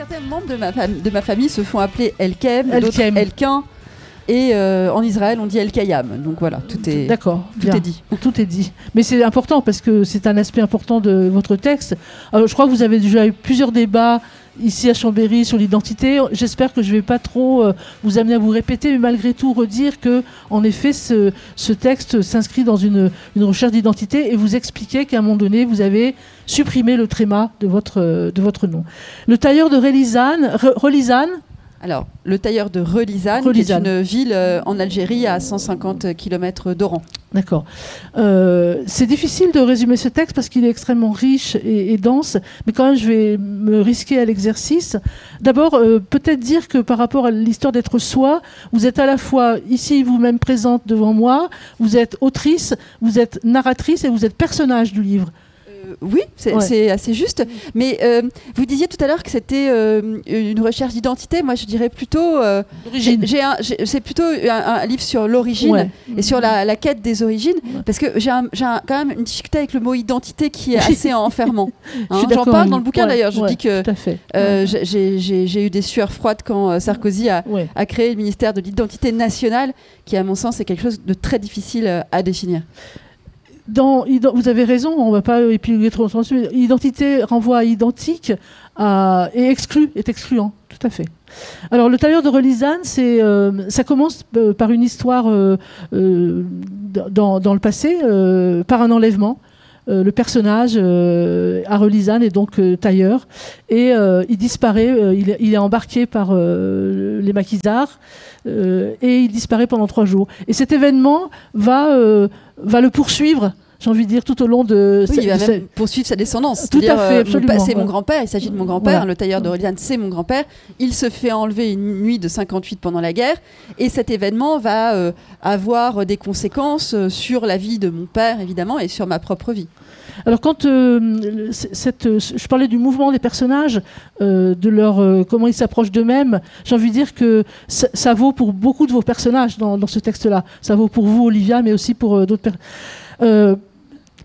Certains membres de ma, de ma famille se font appeler Elkem, d'autres Elkin. Et euh, en Israël, on dit El Kayam. Donc voilà, tout est, D'accord, tout est dit. Tout est dit. Mais c'est important parce que c'est un aspect important de votre texte. je crois que vous avez déjà eu plusieurs débats ici à Chambéry sur l'identité. J'espère que je ne vais pas trop euh, vous amener à vous répéter, mais malgré tout redire que, en effet, ce, texte s'inscrit dans une, recherche d'identité et vous expliquez qu'à un moment donné, vous avez supprimé le tréma de votre, de votre nom. Le tailleur de Relizane, Relizane alors, le tailleur de Relizane, qui est une ville euh, en Algérie à 150 km d'Oran. D'accord. Euh, c'est difficile de résumer ce texte parce qu'il est extrêmement riche et, dense, mais quand même, je vais me risquer à l'exercice. D'abord, euh, peut-être dire que par rapport à l'histoire d'être soi, vous êtes à la fois ici vous-même présente devant moi, vous êtes autrice, vous êtes narratrice et vous êtes personnage du livre. Euh, oui, c'est assez juste. Mais euh, vous disiez tout à l'heure que c'était euh, une recherche d'identité. Moi, je dirais plutôt. c'est plutôt un, livre sur l'origine et sur la, quête des origines. Parce que j'ai quand même une difficulté avec le mot identité qui est assez enfermant. Hein. J'en parle dans le bouquin d'ailleurs. Je dis que j'ai eu des sueurs froides quand Sarkozy a, a créé le ministère de l'identité nationale, qui, à mon sens, est quelque chose de très difficile à définir vous avez raison, on ne va pas épiloguer trop longtemps Identité renvoie à identique et exclut, est excluant, tout à fait. Alors, le tailleur de Relisane, euh, ça commence euh, par une histoire euh, dans, le passé, par un enlèvement. le personnage à Relisane est donc tailleur et il disparaît, il, est embarqué par les maquisards et il disparaît pendant trois jours. Et cet événement va, va le poursuivre j'ai envie de dire, tout au long de. Oui, il va même poursuivre sa descendance. Tout à fait, absolument. C'est mon grand-père, il s'agit de mon grand-père, le tailleur de Reliane, c'est mon grand-père. Il se fait enlever une nuit de 58 pendant la guerre, et cet événement va euh, avoir des conséquences euh, sur la vie de mon père, évidemment, et sur ma propre vie. Alors quand euh, cette, je parlais du mouvement des personnages, de leur comment ils s'approchent d'eux-mêmes, j'ai envie de dire que ça, vaut pour beaucoup de vos personnages dans, ce texte-là. Ça vaut pour vous, Olivia, mais aussi pour d'autres personnes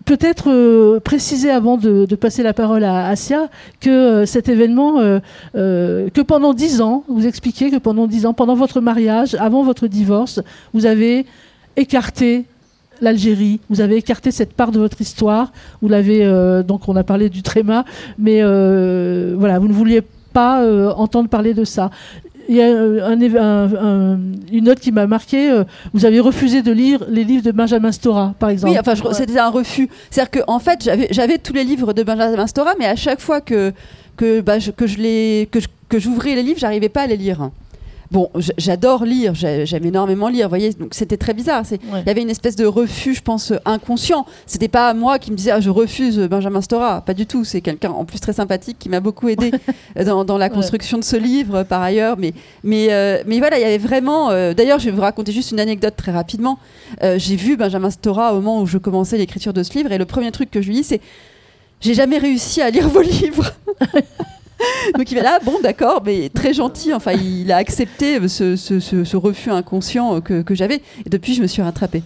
peut-être euh, préciser avant de, passer la parole à Asia que euh, cet événement, euh, que pendant dix ans, vous expliquez que pendant dix ans, pendant votre mariage, avant votre divorce, vous avez écarté l'Algérie, vous avez écarté cette part de votre histoire, vous l'avez, donc on a parlé du tréma, mais voilà, vous ne vouliez pas entendre parler de ça il y a un, une note qui m'a marqué. Euh, vous avez refusé de lire les livres de Benjamin Stora, par exemple. Oui, enfin, c'était un refus. C'est-à-dire qu'en en fait, j'avais tous les livres de Benjamin Stora, mais à chaque fois que, que, bah, je, que je que j'ouvrais les livres, j'arrivais pas à les lire. Bon, j'adore lire, j'aime énormément lire, vous voyez, donc c'était très bizarre. Il y avait une espèce de refus, je pense, inconscient. C'était pas moi qui me disais, ah, je refuse Benjamin Stora, pas du tout. C'est quelqu'un en plus très sympathique qui m'a beaucoup aidé dans, la construction de ce livre, par ailleurs. Mais, mais, euh, mais voilà, il y avait vraiment. Euh, d'ailleurs, je vais vous raconter juste une anecdote très rapidement. Euh, j'ai vu Benjamin Stora au moment où je commençais l'écriture de ce livre, et le premier truc que je lui dis, c'est J'ai jamais réussi à lire vos livres. Donc il va là, bon d'accord, mais très gentil. Enfin, il a accepté ce, refus inconscient que, j'avais. Et depuis, je me suis rattrapée.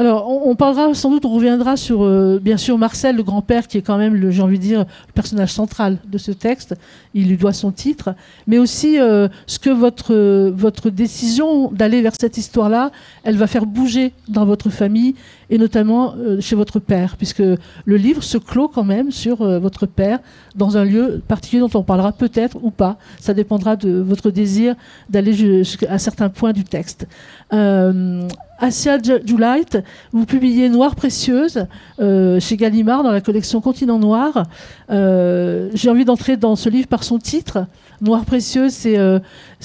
Alors, on, parlera sans doute, on reviendra sur, euh, bien sûr, Marcel, le grand-père, qui est quand même, j'ai envie de dire, le personnage central de ce texte. Il lui doit son titre. Mais aussi, euh, ce que votre, votre décision d'aller vers cette histoire-là, elle va faire bouger dans votre famille, et notamment euh, chez votre père, puisque le livre se clôt quand même sur votre père, dans un lieu particulier dont on parlera peut-être ou pas. Ça dépendra de votre désir d'aller jusqu'à certains points du texte. Asia Julight, vous publiez Noire précieuse euh, chez Gallimard dans la collection Continent Noir. Euh, j'ai envie d'entrer dans ce livre par son titre. Noire précieuse, c'est euh,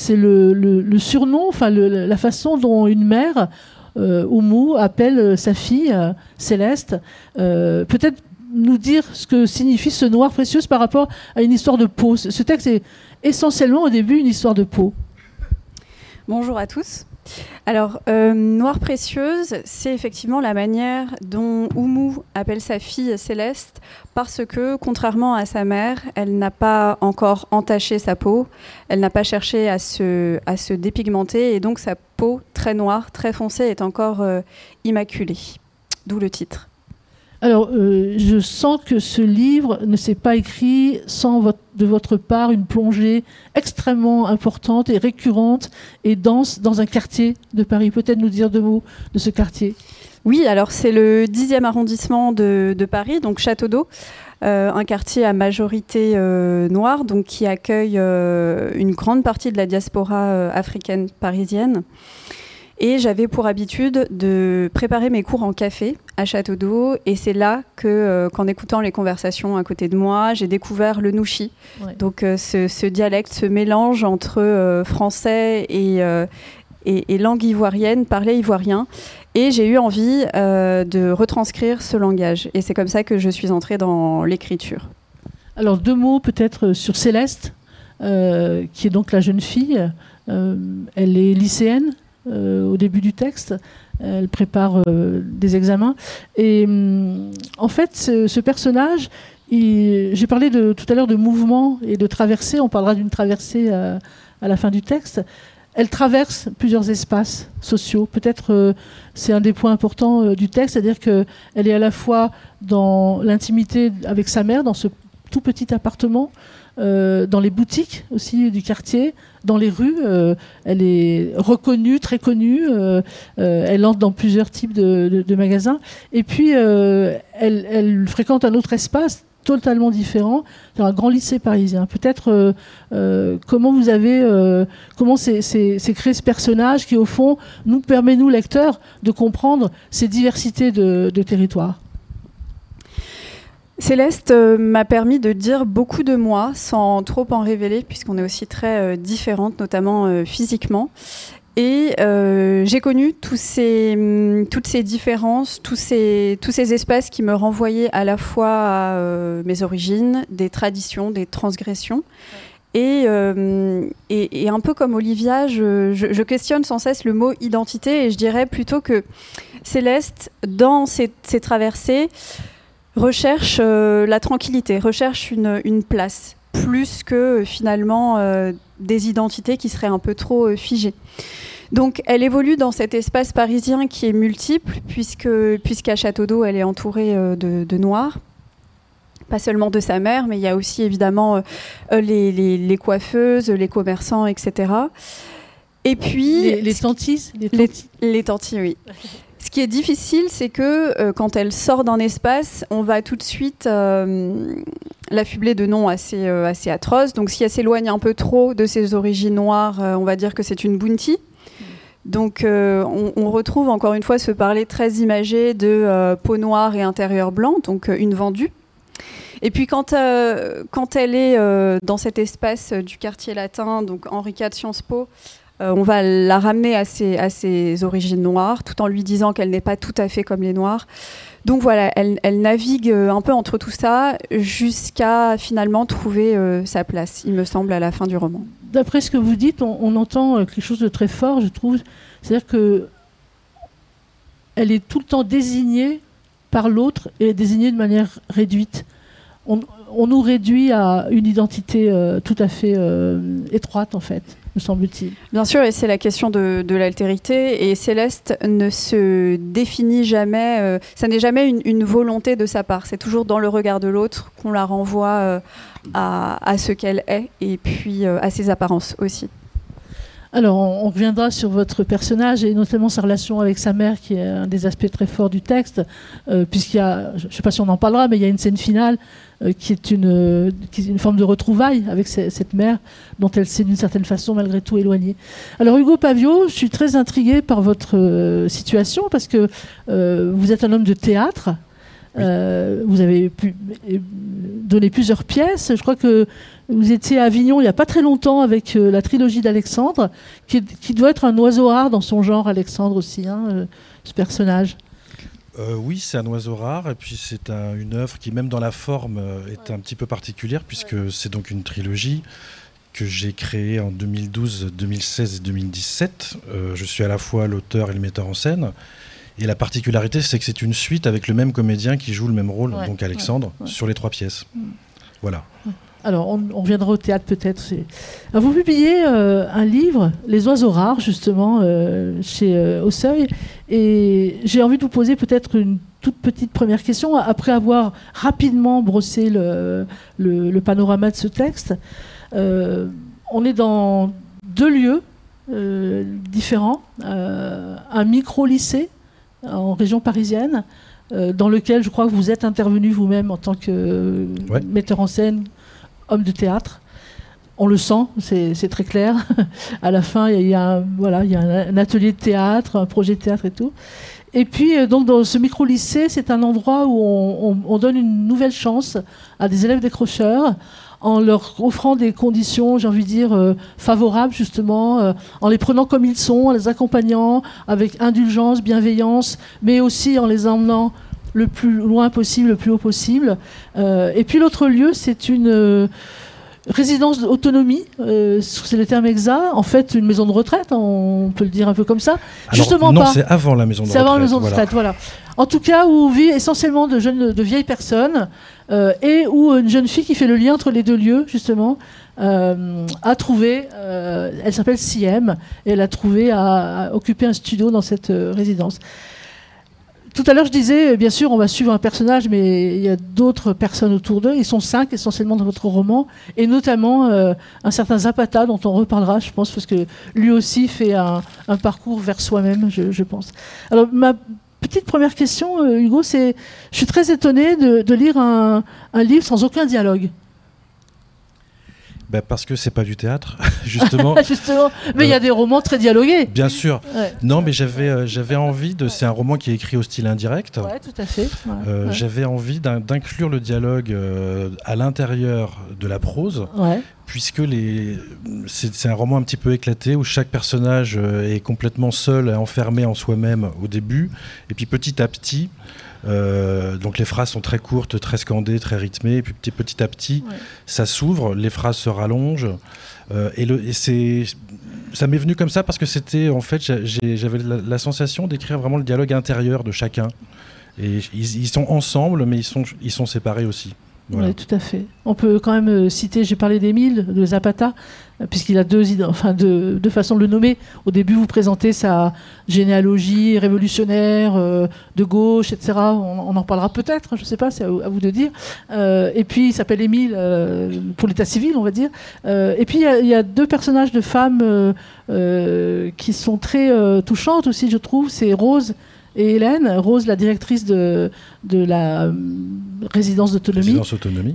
le, surnom, enfin la façon dont une mère, Oumou, appelle sa fille Céleste. Peut-être nous dire ce que signifie ce noir précieuse par rapport à une histoire de peau. Ce texte est essentiellement au début une histoire de peau. Bonjour à tous. Alors, euh, Noire précieuse, c'est effectivement la manière dont Oumou appelle sa fille Céleste, parce que, contrairement à sa mère, elle n'a pas encore entaché sa peau, elle n'a pas cherché à se, à dépigmenter, et donc sa peau très noire, très foncée, est encore euh, immaculée. D'où le titre. Alors, euh, je sens que ce livre ne s'est pas écrit sans de votre part une plongée extrêmement importante et récurrente et dense dans un quartier de Paris. Peut-être nous dire deux mots de ce quartier Oui, alors c'est le 10e arrondissement de, Paris, donc Château d'Eau. Euh, un quartier à majorité euh, noire, donc qui accueille une grande partie de la diaspora africaine parisienne. Et j'avais pour habitude de préparer mes cours en café à Château d'Eau. Et c'est là que, euh, qu'en écoutant les conversations à côté de moi, j'ai découvert le nouchi. Donc euh, ce, dialecte, ce mélange entre euh, français et, et, langue ivoirienne, parler ivoirien. Et j'ai eu envie de retranscrire ce langage. Et c'est comme ça que je suis entrée dans l'écriture. Alors deux mots peut-être sur Céleste, qui est donc la jeune fille. elle est lycéenne? euh, au début du texte. Elle prépare euh, des examens. Et hum, en fait, ce, personnage, j'ai parlé tout à l'heure de mouvement et de traversée. On parlera d'une traversée à, la fin du texte. Elle traverse plusieurs espaces sociaux. Peut-être euh, c'est un des points importants du texte, c'est-à-dire qu'elle est à la fois dans l'intimité avec sa mère, dans ce tout petit appartement, euh, dans les boutiques aussi du quartier, dans les rues. Euh, elle est reconnue, très connue. Euh, elle entre dans plusieurs types de, magasins. Et puis, elle, fréquente un autre espace totalement différent, dans un grand lycée parisien. Peut-être comment vous avez, comment c'est créé ce personnage qui au fond nous permet nous lecteurs de comprendre ces diversités de, de territoires? Céleste euh, m'a permis de dire beaucoup de moi sans trop en révéler, puisqu'on est aussi très euh, différentes, notamment euh, physiquement. Et j'ai connu tous ces, hum, toutes ces différences, tous ces, tous ces espaces qui me renvoyaient à la fois à mes origines, des traditions, des transgressions. Et, et, un peu comme Olivia, je, je, questionne sans cesse le mot identité et je dirais plutôt que Céleste, dans ses, ses traversées, recherche euh, la tranquillité, recherche une, place, plus que euh, finalement euh, des identités qui seraient un peu trop figées. Donc elle évolue dans cet espace parisien qui est multiple, puisque, puisqu'à Château d'Eau, elle est entourée de, de noirs pas seulement de sa mère, mais il y a aussi évidemment les, coiffeuses, les commerçants, etc. Et puis... Les, les Les, tantis, oui. Ce qui est difficile, c'est que euh, quand elle sort d'un espace, on va tout de suite euh, l'affubler de noms assez, euh, assez atroces. Donc si elle s'éloigne un peu trop de ses origines noires, on va dire que c'est une bounty. Donc on, retrouve encore une fois ce parler très imagé de peau noire et intérieur blanc, donc une vendue. Et puis quand, quand elle est dans cet espace du quartier latin, donc Henri IV Sciences Po, on va la ramener à ses, origines noires, tout en lui disant qu'elle n'est pas tout à fait comme les Noirs. Donc voilà, elle, navigue euh, un peu entre tout ça jusqu'à finalement trouver euh, sa place, il me semble, à la fin du roman. D'après ce que vous dites, on, entend quelque chose de très fort, je trouve. C'est-à-dire que elle est tout le temps désignée par l'autre et désignée de manière réduite. Nous réduit à une identité tout à fait étroite, en fait me semble-t-il. Bien sûr, et c'est la question de, l'altérité. Et Céleste ne se définit jamais, euh, ça n'est jamais une, volonté de sa part. C'est toujours dans le regard de l'autre qu'on la renvoie euh, à, ce qu'elle est et puis euh, à ses apparences aussi. Alors, on, reviendra sur votre personnage et notamment sa relation avec sa mère, qui est un des aspects très forts du texte, puisqu'il y a, je ne sais pas si on en parlera, mais il y a une scène finale euh, qui, est une, une forme de retrouvaille avec cette mère dont elle s'est d'une certaine façon malgré tout éloignée. Alors Hugo Pavio, je suis très intriguée par votre euh, situation parce que euh, vous êtes un homme de théâtre. vous avez pu donner plusieurs pièces. Je crois que vous étiez à Avignon il n'y a pas très longtemps avec la trilogie d'Alexandre, qui, doit être un oiseau rare dans son genre, Alexandre aussi, hein, ce personnage. Euh, oui, c'est un oiseau rare, et puis c'est une œuvre qui, même dans la forme, euh, est un petit peu particulière, puisque c'est donc une trilogie que j'ai créée en 2012, 2016 et 2017. Euh, je suis à la fois l'auteur et le metteur en scène. Et la particularité, c'est que c'est une suite avec le même comédien qui joue le même rôle, donc Alexandre, sur les trois pièces. Mm. Voilà. Alors, on, on, reviendra au théâtre peut-être. Vous publiez euh, un livre, Les oiseaux rares, justement, euh, chez euh, Au Seuil. Et j'ai envie de vous poser peut-être une toute petite première question, après avoir rapidement brossé le, le, panorama de ce texte. on est dans deux lieux différents. un micro-lycée en région parisienne, dans lequel je crois que vous êtes intervenu vous-même en tant que metteur en scène homme de théâtre. On le sent, c'est très clair. à la fin, il y, a, un, voilà, il y a un, atelier de théâtre, un projet de théâtre et tout. Et puis, euh, donc, dans ce micro-lycée, c'est un endroit où on, donne une nouvelle chance à des élèves décrocheurs en leur offrant des conditions, j'ai envie de dire, euh, favorables justement, euh, en les prenant comme ils sont, en les accompagnant avec indulgence, bienveillance, mais aussi en les emmenant le plus loin possible, le plus haut possible. Euh, et puis l'autre lieu, c'est une euh, résidence d'autonomie, euh, c'est le terme exact, en fait une maison de retraite, on peut le dire un peu comme ça. Justement non, c'est avant la maison de retraite. C'est avant la maison de retraite, voilà. En tout cas, où vivent essentiellement de jeunes, de vieilles personnes, et où une jeune fille qui fait le lien entre les deux lieux, justement, a trouvé, elle s'appelle Siem, et elle a trouvé à, à, occuper un studio dans cette résidence. Tout à l'heure, je disais, bien sûr, on va suivre un personnage, mais il y a d'autres personnes autour d'eux. Ils sont cinq essentiellement dans votre roman, et notamment euh, un certain Zapata, dont on reparlera, je pense, parce que lui aussi fait un, parcours vers soi-même, je, pense. Alors, ma petite première question, euh, Hugo, c'est, je suis très étonné de, lire un livre sans aucun dialogue. Bah, parce que c'est pas du théâtre, justement. justement. Mais il y a des romans très dialogués. Bien sûr. Non, mais j'avais euh, j'avais envie de. C'est un roman qui est écrit au style indirect. Ouais, tout à fait. Euh, j'avais envie d'inclure le dialogue euh, à l'intérieur de la prose. Puisque les... c'est un roman un petit peu éclaté où chaque personnage est complètement seul, enfermé en soi-même au début, et puis petit à petit, euh, donc les phrases sont très courtes, très scandées, très rythmées. Et puis petit, petit à petit, ça s'ouvre, les phrases se rallongent. Euh, et, le, et c'est, ça m'est venu comme ça parce que c'était, en fait, j'avais la, sensation d'écrire vraiment le dialogue intérieur de chacun. Et ils, ils, sont ensemble, mais ils sont, ils sont séparés aussi. Oui, tout à fait. On peut quand même euh, citer, j'ai parlé d'Émile, de Zapata, euh, puisqu'il a deux, enfin deux, façons de le nommer. Au début, vous présentez sa généalogie révolutionnaire, euh, de gauche, etc. On, en parlera peut-être, je ne sais pas, c'est à, vous de dire. et puis, il s'appelle Émile pour l'état civil, on va dire. et puis, il y, a deux personnages de femmes qui sont très touchantes aussi, je trouve. C'est Rose et Hélène, Rose, la directrice de, de la euh, résidence d'autonomie.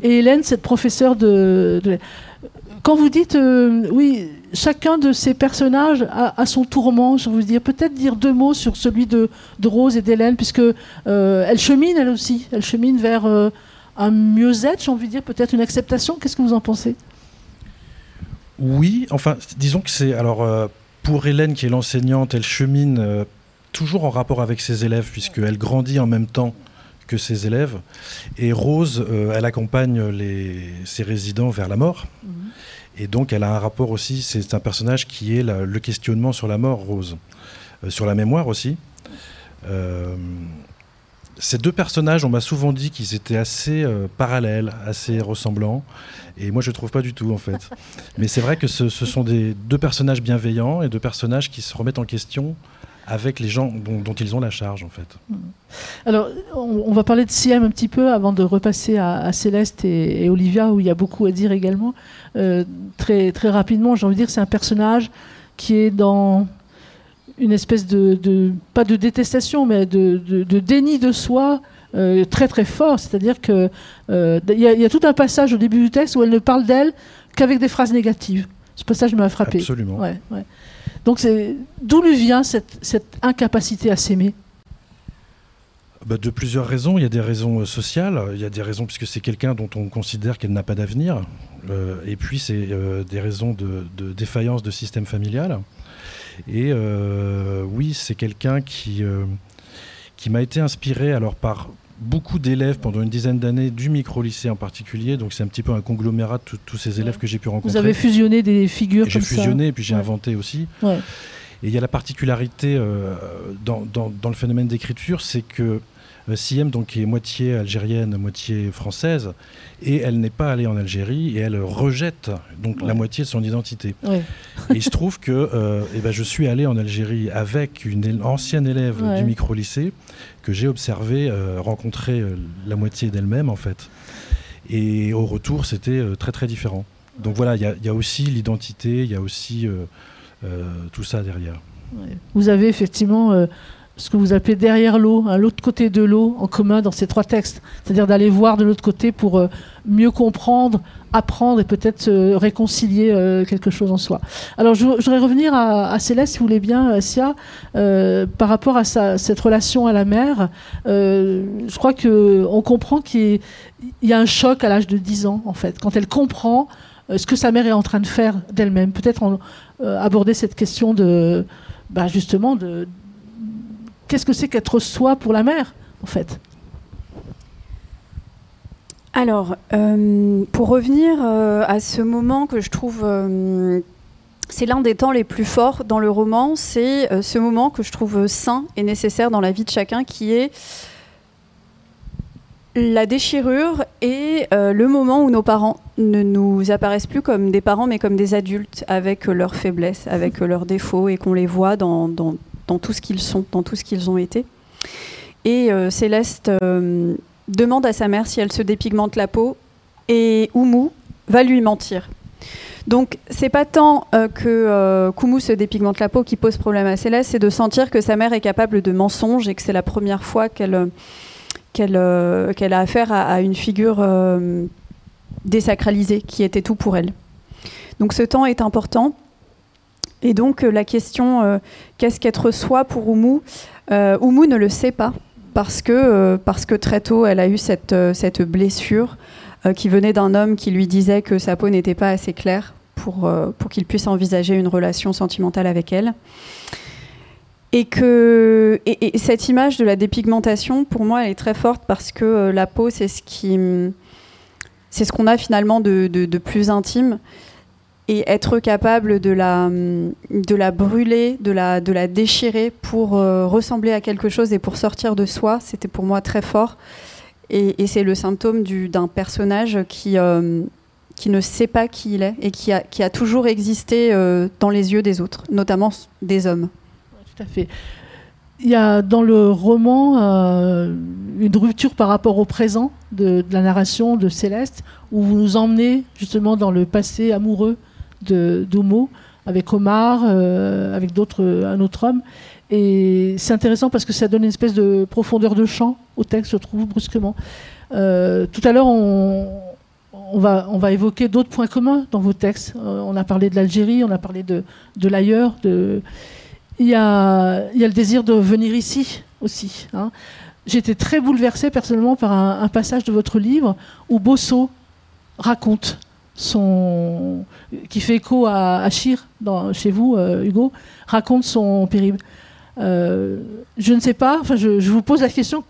Et Hélène, cette professeure de. Quand vous dites, euh, oui, chacun de ces personnages a, son tourment, je veux dire, peut-être dire deux mots sur celui de, de Rose et d'Hélène, puisque euh, elle chemine elle aussi, elle chemine vers un mieux-être, j'ai envie de dire, peut-être une acceptation. Qu'est-ce que vous en pensez? Oui, enfin, disons que c'est. Alors, pour Hélène, qui est l'enseignante, elle chemine toujours en rapport avec ses élèves, puisqu'elle grandit en même temps que ses élèves. Et Rose, euh, elle accompagne les, ses résidents vers la mort. Mhm. Et donc, elle a un rapport aussi, c'est un personnage qui est le questionnement sur la mort, Rose. Euh, sur la mémoire aussi. Euh, ces deux personnages, on m'a souvent dit qu'ils étaient assez parallèles, assez ressemblants. Et moi, je ne trouve pas du tout, en fait. Mais c'est vrai que ce, ce, sont des, deux personnages bienveillants et deux personnages qui se remettent en question avec les gens dont, ils ont la charge en fait. Mm. Alors on, va parler de Siam un petit peu avant de repasser à, Céleste et, Olivia où il y a beaucoup à dire également. Euh, très, très rapidement, j'ai envie de dire c'est un personnage qui est dans une espèce de, pas de détestation mais de, déni de soi euh, très très fort. C'est-à-dire qu'il euh, y, y, a tout un passage au début du texte où elle ne parle d'elle qu'avec des phrases négatives. Ce passage m'a frappé. Absolument. Ouais, ouais. Donc d'où lui vient cette, incapacité à s'aimer? Bah, de plusieurs raisons. Il y a des raisons euh, sociales, il y a des raisons puisque c'est quelqu'un dont on considère qu'elle n'a pas d'avenir, euh, et puis c'est euh, des raisons de, défaillance de système familial. Et oui, c'est quelqu'un qui, qui m'a été inspiré alors par beaucoup d'élèves pendant une dizaine d'années du micro-lycée en particulier. Donc c'est un petit peu un conglomérat de tous ces élèves que j'ai pu rencontrer. Vous avez fusionné des figures J'ai fusionné et puis j'ai inventé aussi. Et il y a la particularité euh, dans, dans, le phénomène d'écriture, c'est que Siem, donc, qui est moitié algérienne, moitié française, et elle n'est pas allée en Algérie et elle rejette donc la moitié de son identité. et il se trouve que eh ben, je suis allé en Algérie avec une ancienne élève du micro-lycée que j'ai observé rencontrer la moitié d'elle-même en fait. Et au retour, c'était très très différent. Donc voilà, il y, a aussi l'identité, il y a aussi euh, euh, tout ça derrière. Vous avez effectivement euh, ce que vous appelez derrière l'eau, hein, l'autre côté de l'eau en commun dans ces trois textes. C'est-à-dire d'aller voir de l'autre côté pour mieux comprendre, apprendre et peut-être réconcilier quelque chose en soi. Alors je, voudrais revenir à, Céleste, si vous voulez bien, Sia, par rapport à cette relation à la mer. je crois qu'on comprend qu'il y a un choc à l'âge de 10 ans, en fait, quand elle comprend euh, ce que sa mère est en train de faire d'elle-même. Peut-être euh, aborder cette question de, bah, justement, de qu'est-ce que c'est qu'être soi pour la mère, en fait? Alors, euh, pour revenir à ce moment que je trouve, c'est l'un des temps les plus forts dans le roman, c'est ce moment que je trouve sain et nécessaire dans la vie de chacun, qui est la déchirure euh, le moment où nos parents ne nous apparaissent plus comme des parents, mais comme des adultes, avec leurs faiblesses, avec leurs défauts, et qu'on les voit dans, tout ce qu'ils sont, dans tout ce qu'ils ont été. Et euh, Céleste euh, demande à sa mère si elle se dépigmente la peau, et Oumou va lui mentir. Donc, c'est pas tant que Koumou se dépigmente la peau qui pose problème à Céleste, c'est de sentir que sa mère est capable de mensonges et que c'est la première fois qu'elle euh, qu'elle a affaire à, une figure euh, désacralisée qui était tout pour elle. Donc ce temps est important. Et donc euh, la question qu'est-ce qu'être soi pour Oumou Oumou ne le sait pas parce que, parce que très tôt elle a eu cette, cette blessure qui venait d'un homme qui lui disait que sa peau n'était pas assez claire pour, pour qu'il puisse envisager une relation sentimentale avec elle. Et que et, cette image de la dépigmentation, pour moi, elle est très forte parce que euh, la peau, c'est ce qui, ce qu'on a finalement de, de, plus intime. Et être capable de la, de la brûler, de la, de la déchirer pour euh, ressembler à quelque chose et pour sortir de soi, c'était pour moi très fort. Et, c'est le symptôme d'un personnage qui, euh, qui ne sait pas qui il est et qui a, qui a toujours existé dans les yeux des autres, notamment des hommes fait. Il y a dans le roman euh, une rupture par rapport au présent de, la narration de Céleste, où vous nous emmenez justement dans le passé amoureux de d'Omo, avec Omar, euh, avec d'autres, un autre homme. Et c'est intéressant parce que ça donne une espèce de profondeur de champ au texte, je trouve, brusquement. Euh, tout à l'heure, on, va, on va évoquer d'autres points communs dans vos textes. on a parlé de l'Algérie, on a parlé de, de l'ailleurs, de il y a, le désir de venir ici aussi. Hein. J'étais très bouleversée personnellement par un, passage de votre livre où Bosso raconte qui fait écho à, à Chir, dans, chez vous, euh, Hugo, raconte son périple. Euh, je ne sais pas, enfin, je, vous pose la question,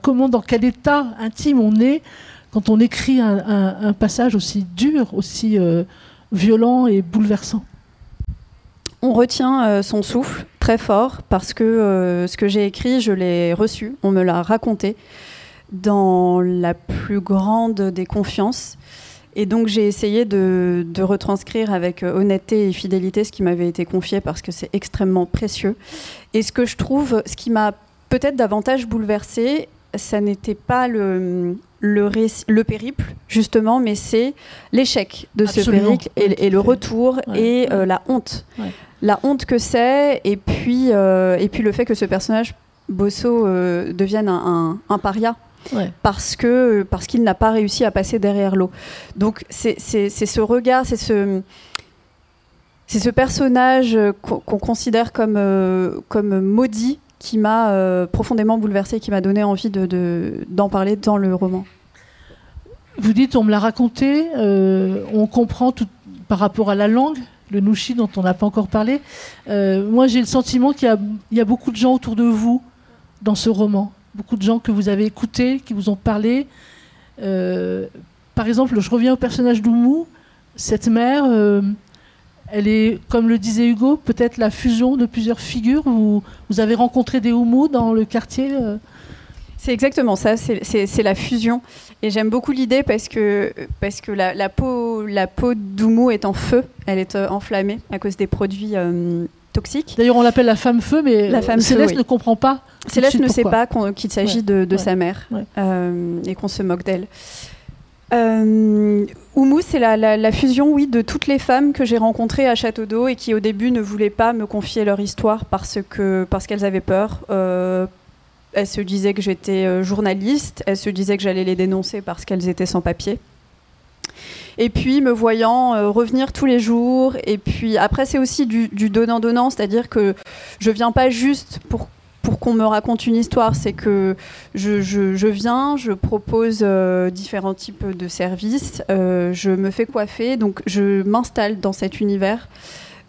comment, dans quel état intime on est quand on écrit un, passage aussi dur, aussi euh, violent et bouleversant? On retient son souffle très fort parce que ce que j'ai écrit, je l'ai reçu, on me l'a raconté dans la plus grande des confiances. Et donc j'ai essayé de, retranscrire avec euh, honnêteté et fidélité ce qui m'avait été confié parce que c'est extrêmement précieux. Et ce que je trouve, ce qui m'a peut-être davantage bouleversée, ça n'était pas le, le, périple, justement, mais c'est l'échec de ce périple et, le retour et la honte. La honte que c'est, et puis, euh, et puis le fait que ce personnage, Bosso, euh, devienne un, paria. Parce que parce qu'il n'a pas réussi à passer derrière l'eau. Donc c'est ce regard, c'est ce c'est ce personnage qu'on considère comme euh, comme maudit qui m'a profondément bouleversé, qui m'a donné envie de d'en parler dans le roman. Vous dites, on me l'a raconté, on comprend tout par rapport à la langue, le Nushi dont on n'a pas encore parlé. Euh, moi, j'ai le sentiment qu'il y, a beaucoup de gens autour de vous dans ce roman. Beaucoup de gens que vous avez écoutés, qui vous ont parlé. Euh, par exemple, je reviens au personnage d'Oumou. Cette mère, euh, elle est, comme le disait Hugo, peut-être la fusion de plusieurs figures. Vous, avez rencontré des Oumou dans le quartier C'est exactement ça, c'est la fusion. Et j'aime beaucoup l'idée parce que, parce que la, la peau, la peau d'Oumou est en feu, elle est euh, enflammée à cause des produits euh, toxiques. D'ailleurs, on l'appelle la femme feu, mais la femme Céleste ne comprend pas. Céleste ne sait pas qu'il s'agit de, de sa mère euh, et qu'on se moque d'elle. Oumou, c'est la, la, fusion, oui, de toutes les femmes que j'ai rencontrées à Château d'Eau et qui au début ne voulaient pas me confier leur histoire parce que parce qu'elles avaient peur, elles se disaient que j'étais euh, journaliste, elles se disaient que j'allais les dénoncer parce qu'elles étaient sans papier. Et puis me voyant euh, revenir tous les jours. Et puis après, c'est aussi du, donnant-donnant, c'est-à-dire que je viens pas juste pour, qu'on me raconte une histoire, c'est que je, viens, je propose euh, différents types de services, je me fais coiffer, donc je m'installe dans cet univers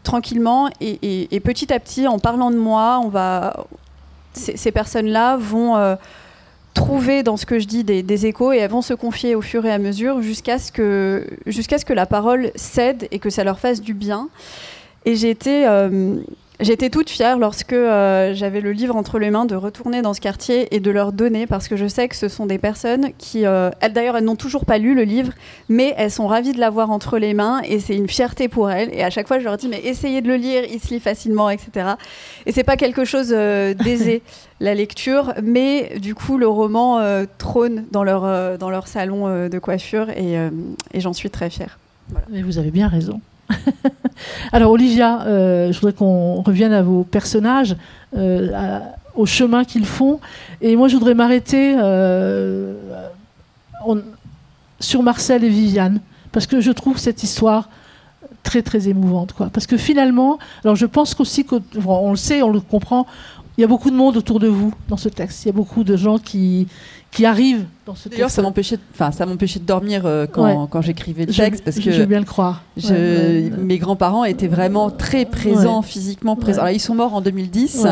tranquillement et, petit à petit, en parlant de moi, on va, ces, personnes-là vont euh, trouver dans ce que je dis des, échos et elles vont se confier au fur et à mesure jusqu'à ce que, jusqu'à ce que la parole cède et que ça leur fasse du bien. Et j'ai été, euh, J'étais toute fière lorsque euh, j'avais le livre entre les mains de retourner dans ce quartier et de leur donner parce que je sais que ce sont des personnes qui, euh, d'ailleurs, elles n'ont toujours pas lu le livre, mais elles sont ravies de l'avoir entre les mains et c'est une fierté pour elles. Et à chaque fois, je leur dis mais essayez de le lire, il se lit facilement, etc. Et c'est pas quelque chose euh, d'aisé la lecture, mais du coup le roman trône dans leur dans leur salon de coiffure et, et j'en suis très fière. Voilà. Et vous avez bien raison. Alors Olivia, euh, je voudrais qu'on revienne à vos personnages, euh, au chemin qu'ils font. Et moi, je voudrais m'arrêter euh, sur Marcel et Viviane, parce que je trouve cette histoire très très émouvante. Quoi. Parce que finalement, alors je pense qu'aussi, on le sait, on le comprend, il y a beaucoup de monde autour de vous dans ce texte. Il y a beaucoup de gens qui, qui arrivent dans ce D'ailleurs, ça m'empêchait, enfin, ça m'empêchait de dormir euh, quand, quand j'écrivais le texte parce que je veux bien le croire. mes grands-parents étaient vraiment très présents, physiquement présents. Alors, ils sont morts en 2010,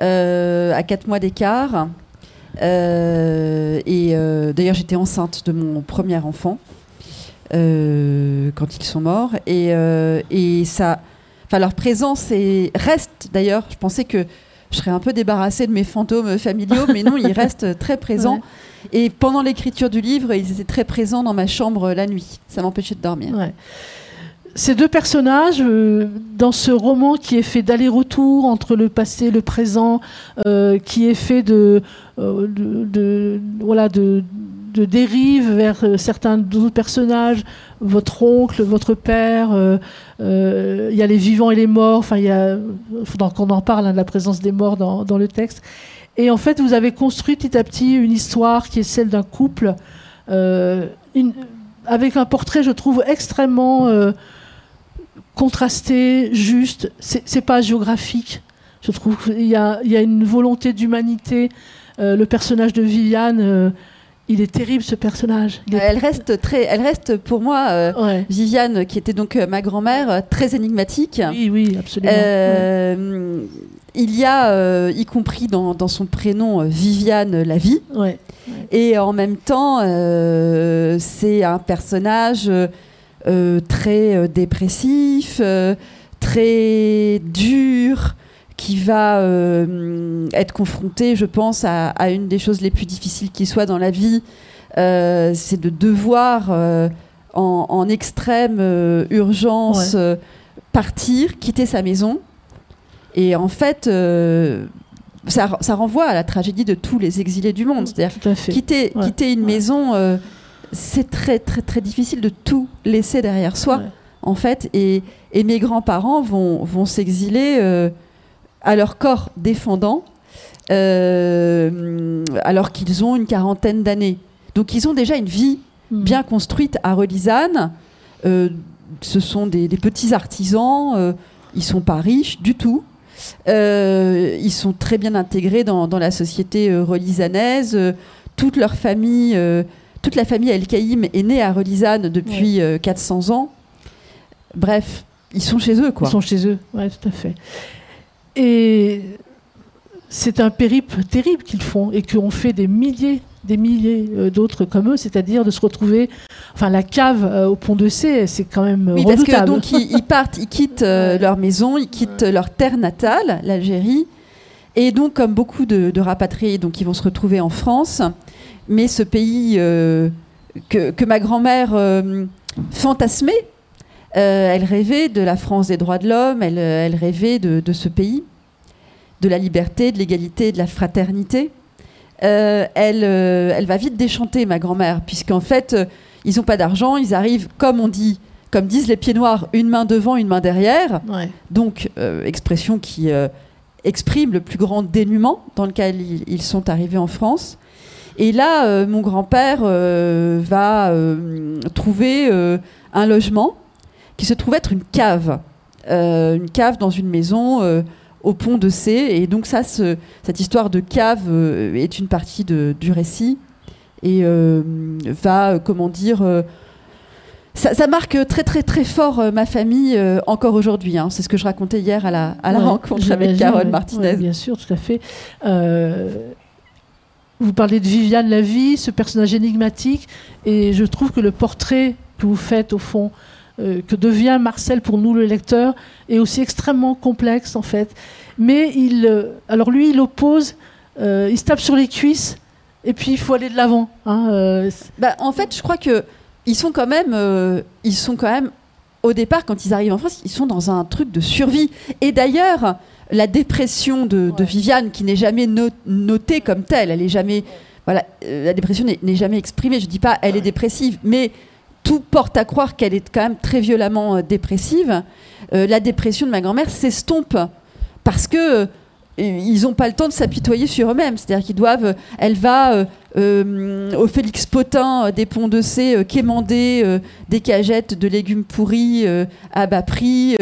euh, à 4 mois d'écart. Euh, et d'ailleurs, j'étais enceinte de mon premier enfant quand ils sont morts. Et, et ça, enfin, leur présence est, reste d'ailleurs. Je pensais que je serais un peu débarrassée de mes fantômes familiaux, mais non, ils restent très présents. Et pendant l'écriture du livre, ils étaient très présents dans ma chambre la nuit. Ça m'empêchait de dormir. Ces deux personnages, euh, dans ce roman qui est fait d'aller-retour entre le passé et le présent, euh, qui est fait de, euh, de voilà, de, de dérive vers euh, certains d'autres personnages, votre oncle, votre père, euh, euh, il y a les vivants et les morts, enfin il faudra qu'on en parle hein, de la présence des morts dans, le texte. Et en fait, vous avez construit petit à petit une histoire qui est celle d'un couple, avec un portrait, je trouve, extrêmement contrasté, juste. C'est pas géographique. Je trouve qu'il y a, une volonté d'humanité. le personnage de Viviane il est terrible ce personnage. Elle reste très, elle reste pour moi euh, Viviane, qui était donc euh, ma grand-mère, euh, très énigmatique. Oui, oui, absolument. Il y a, y compris dans, son prénom, Viviane la vie. Et en même temps, c'est un personnage très dépressif, très dur qui va euh, être confronté, je pense, à, une des choses les plus difficiles qui soit dans la vie, euh, c'est de devoir euh, en, extrême urgence partir, quitter sa maison. Et en fait, ça, ça, renvoie à la tragédie de tous les exilés du monde. C'est-à-dire quitter, quitter une maison, c'est très très très difficile de tout laisser derrière soi, en fait. Et, et mes grands-parents vont, vont s'exiler à leur corps défendant, euh, alors qu'ils ont une quarantaine d'années. Donc ils ont déjà une vie hmm. bien construite à Relisane. Euh, ce sont des, petits artisans, euh, ils sont pas riches du tout. ils sont très bien intégrés dans, la société relisanaise. toute leur famille, toute la famille El Kaïm est née à Relisane depuis 400 ans. Bref, ils sont chez eux, quoi. Ils sont chez eux, oui, tout à fait. Et c'est un périple terrible qu'ils font et qu'on fait des milliers des milliers euh, d'autres comme eux, c'est-à-dire de se retrouver, enfin la cave euh, au pont de C, c'est quand même oui, parce que donc ils, partent, ils quittent euh, leur maison, ils quittent leur terre natale, l'Algérie, Et donc, comme beaucoup de, rapatriés, donc ils vont se retrouver en France, mais ce pays que, que, ma grand-mère fantasmait, elle rêvait de la France des droits de l'homme, elle, elle, rêvait de, de, ce pays, de la liberté, de l'égalité, de la fraternité. elle, elle va vite déchanter, ma grand-mère, puisqu'en fait, ils n'ont pas d'argent, ils arrivent, comme on dit, comme disent les pieds noirs, une main devant, une main derrière. Donc, euh, expression qui euh, exprime le plus grand dénuement dans lequel ils, sont arrivés en France. Et là, euh, mon grand-père va trouver un logement qui se trouve être une cave. une cave dans une maison au pont de C. Et donc ça, cette histoire de cave est une partie du récit et va, comment dire, ça, marque très très très fort euh, ma famille euh, encore aujourd'hui. Hein. C'est ce que je racontais hier à la, à la rencontre avec Carole Martinez. bien sûr, tout à fait. Euh, vous parlez de Viviane Lavie, ce personnage énigmatique, et je trouve que le portrait que vous faites au fond, que devient Marcel pour nous le lecteur, est aussi extrêmement complexe en fait. Mais il, alors lui, il oppose, il se tape sur les cuisses, et puis il faut aller de l'avant. Hein, bah, en fait, je crois que ils sont quand même, euh, ils sont quand même, au départ, quand ils arrivent en France, ils sont dans un truc de survie. Et d'ailleurs, la dépression de, Viviane, qui n'est jamais notée comme telle, elle est jamais, voilà, euh, la dépression n'est jamais exprimée. Je dis pas, elle est dépressive, mais tout porte à croire qu'elle est quand même très violemment euh, dépressive. la dépression de ma grand-mère s'estompe parce que ils n'ont pas le temps de s'apitoyer sur eux-mêmes. C'est-à-dire qu'ils doivent. Elle va euh, au Félix Potin euh, des ponts de C, euh, quémander des cagettes de légumes pourris à bas prix,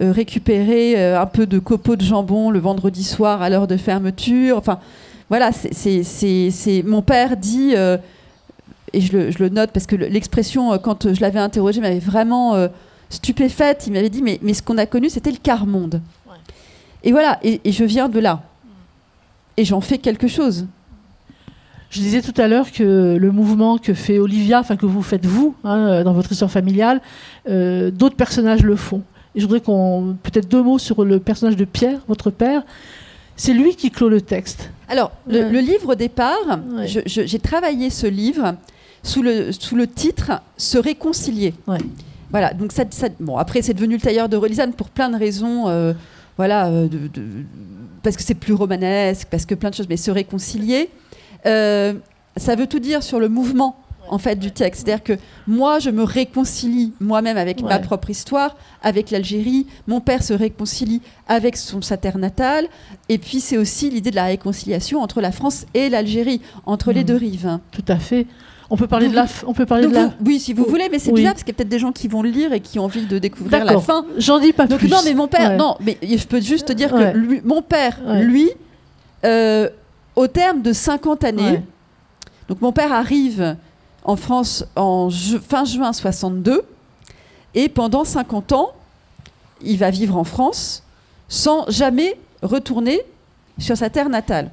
récupérer un peu de copeaux de jambon le vendredi soir à l'heure de fermeture. Enfin, voilà, c'est mon père dit, et je le, je le, note parce que l'expression, quand je l'avais interrogé, m'avait vraiment stupéfaite. Il m'avait dit, mais, mais ce qu'on a connu, c'était le quart-monde. Et voilà, et, et je viens de là. Et j'en fais quelque chose. Je disais tout à l'heure que le mouvement que fait Olivia, enfin que vous faites vous, hein, euh, dans votre histoire familiale, euh, d'autres personnages le font. Et je voudrais qu'on peut-être deux mots sur le personnage de Pierre, votre père. C'est lui qui clôt le texte. Alors, le, livre au départ, j'ai travaillé ce livre sous le, sous le titre Se réconcilier. Voilà, donc ça, bon, après c'est devenu le tailleur de Relisane pour plein de raisons. Euh, voilà, de, parce que c'est plus romanesque, parce que plein de choses, mais se réconcilier. Euh, ça veut tout dire sur le mouvement en fait du texte. C'est-à-dire que moi, je me réconcilie moi-même avec ma propre histoire, avec l'Algérie. Mon père se réconcilie avec son sater natal. Et puis, c'est aussi l'idée de la réconciliation entre la France et l'Algérie, entre les hmm. deux rives. Tout à fait. On peut parler de la. On peut parler de la... oui, si vous voulez, mais c'est bizarre parce qu'il y a peut-être des gens qui vont le lire et qui ont envie de découvrir la fin. J'en dis pas plus. Non, mais mon père, non, mais je peux juste te dire que mon père, lui, euh, au terme de 50 années, donc mon père arrive en France en fin juin 62, et pendant 50 ans, il va vivre en France sans jamais retourner sur sa terre natale.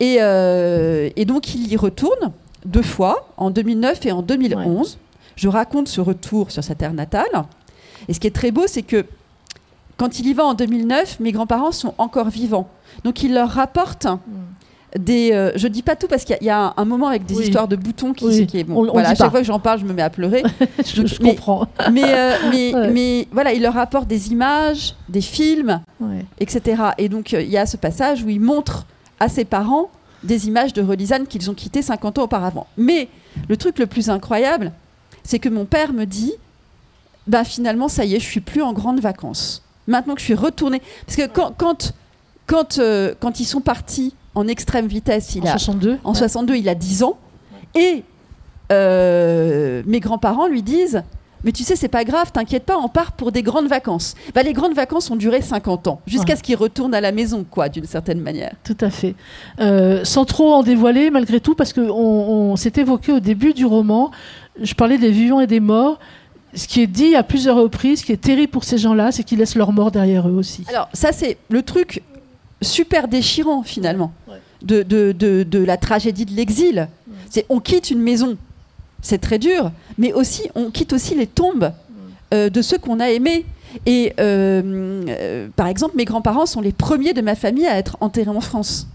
Et, euh, donc il y retourne deux fois, en 2009 et en 2011. Je raconte ce retour sur sa terre natale. Et ce qui est très beau, c'est que quand il y va en 2009, mes grands-parents sont encore vivants. Donc il leur rapporte mm. des. Euh, je dis pas tout parce qu'il y, a un moment avec des histoires de boutons qui, qui est bon. voilà, à chaque fois que j'en parle, je me mets à pleurer. je, comprends. Mais, euh, mais, voilà, il leur rapporte des images, des films, etc. Et donc euh, il y a ce passage où il montre à ses parents des images de Relisane qu'ils ont quittées 50 ans auparavant. Mais le truc le plus incroyable, c'est que mon père me dit bah finalement ça y est, je suis plus en grande vacances. Maintenant que je suis retournée parce que quand quand quand, euh, quand ils sont partis en extrême vitesse, il en a 62, en 62, il a 10 ans et euh, mes grands-parents lui disent mais tu sais, c'est pas grave, t'inquiète pas, on part pour des grandes vacances. Bah, les grandes vacances ont duré 50 ans, jusqu'à ce qu'ils retournent à la maison, quoi, d'une certaine manière. Tout à fait. Euh, sans trop en dévoiler, malgré tout, parce qu'on on, s'est évoqué au début du roman, je parlais des vivants et des morts. Ce qui est dit à plusieurs reprises, ce qui est terrible pour ces gens-là, c'est qu'ils laissent leur mort derrière eux aussi. Alors, ça, c'est le truc super déchirant, finalement, de, de, de, la tragédie de l'exil. C'est on quitte une maison c'est très dur, mais aussi on quitte aussi les tombes euh, de ceux qu'on a aimés. Et par exemple, mes grands-parents sont les premiers de ma famille à être enterrés en France.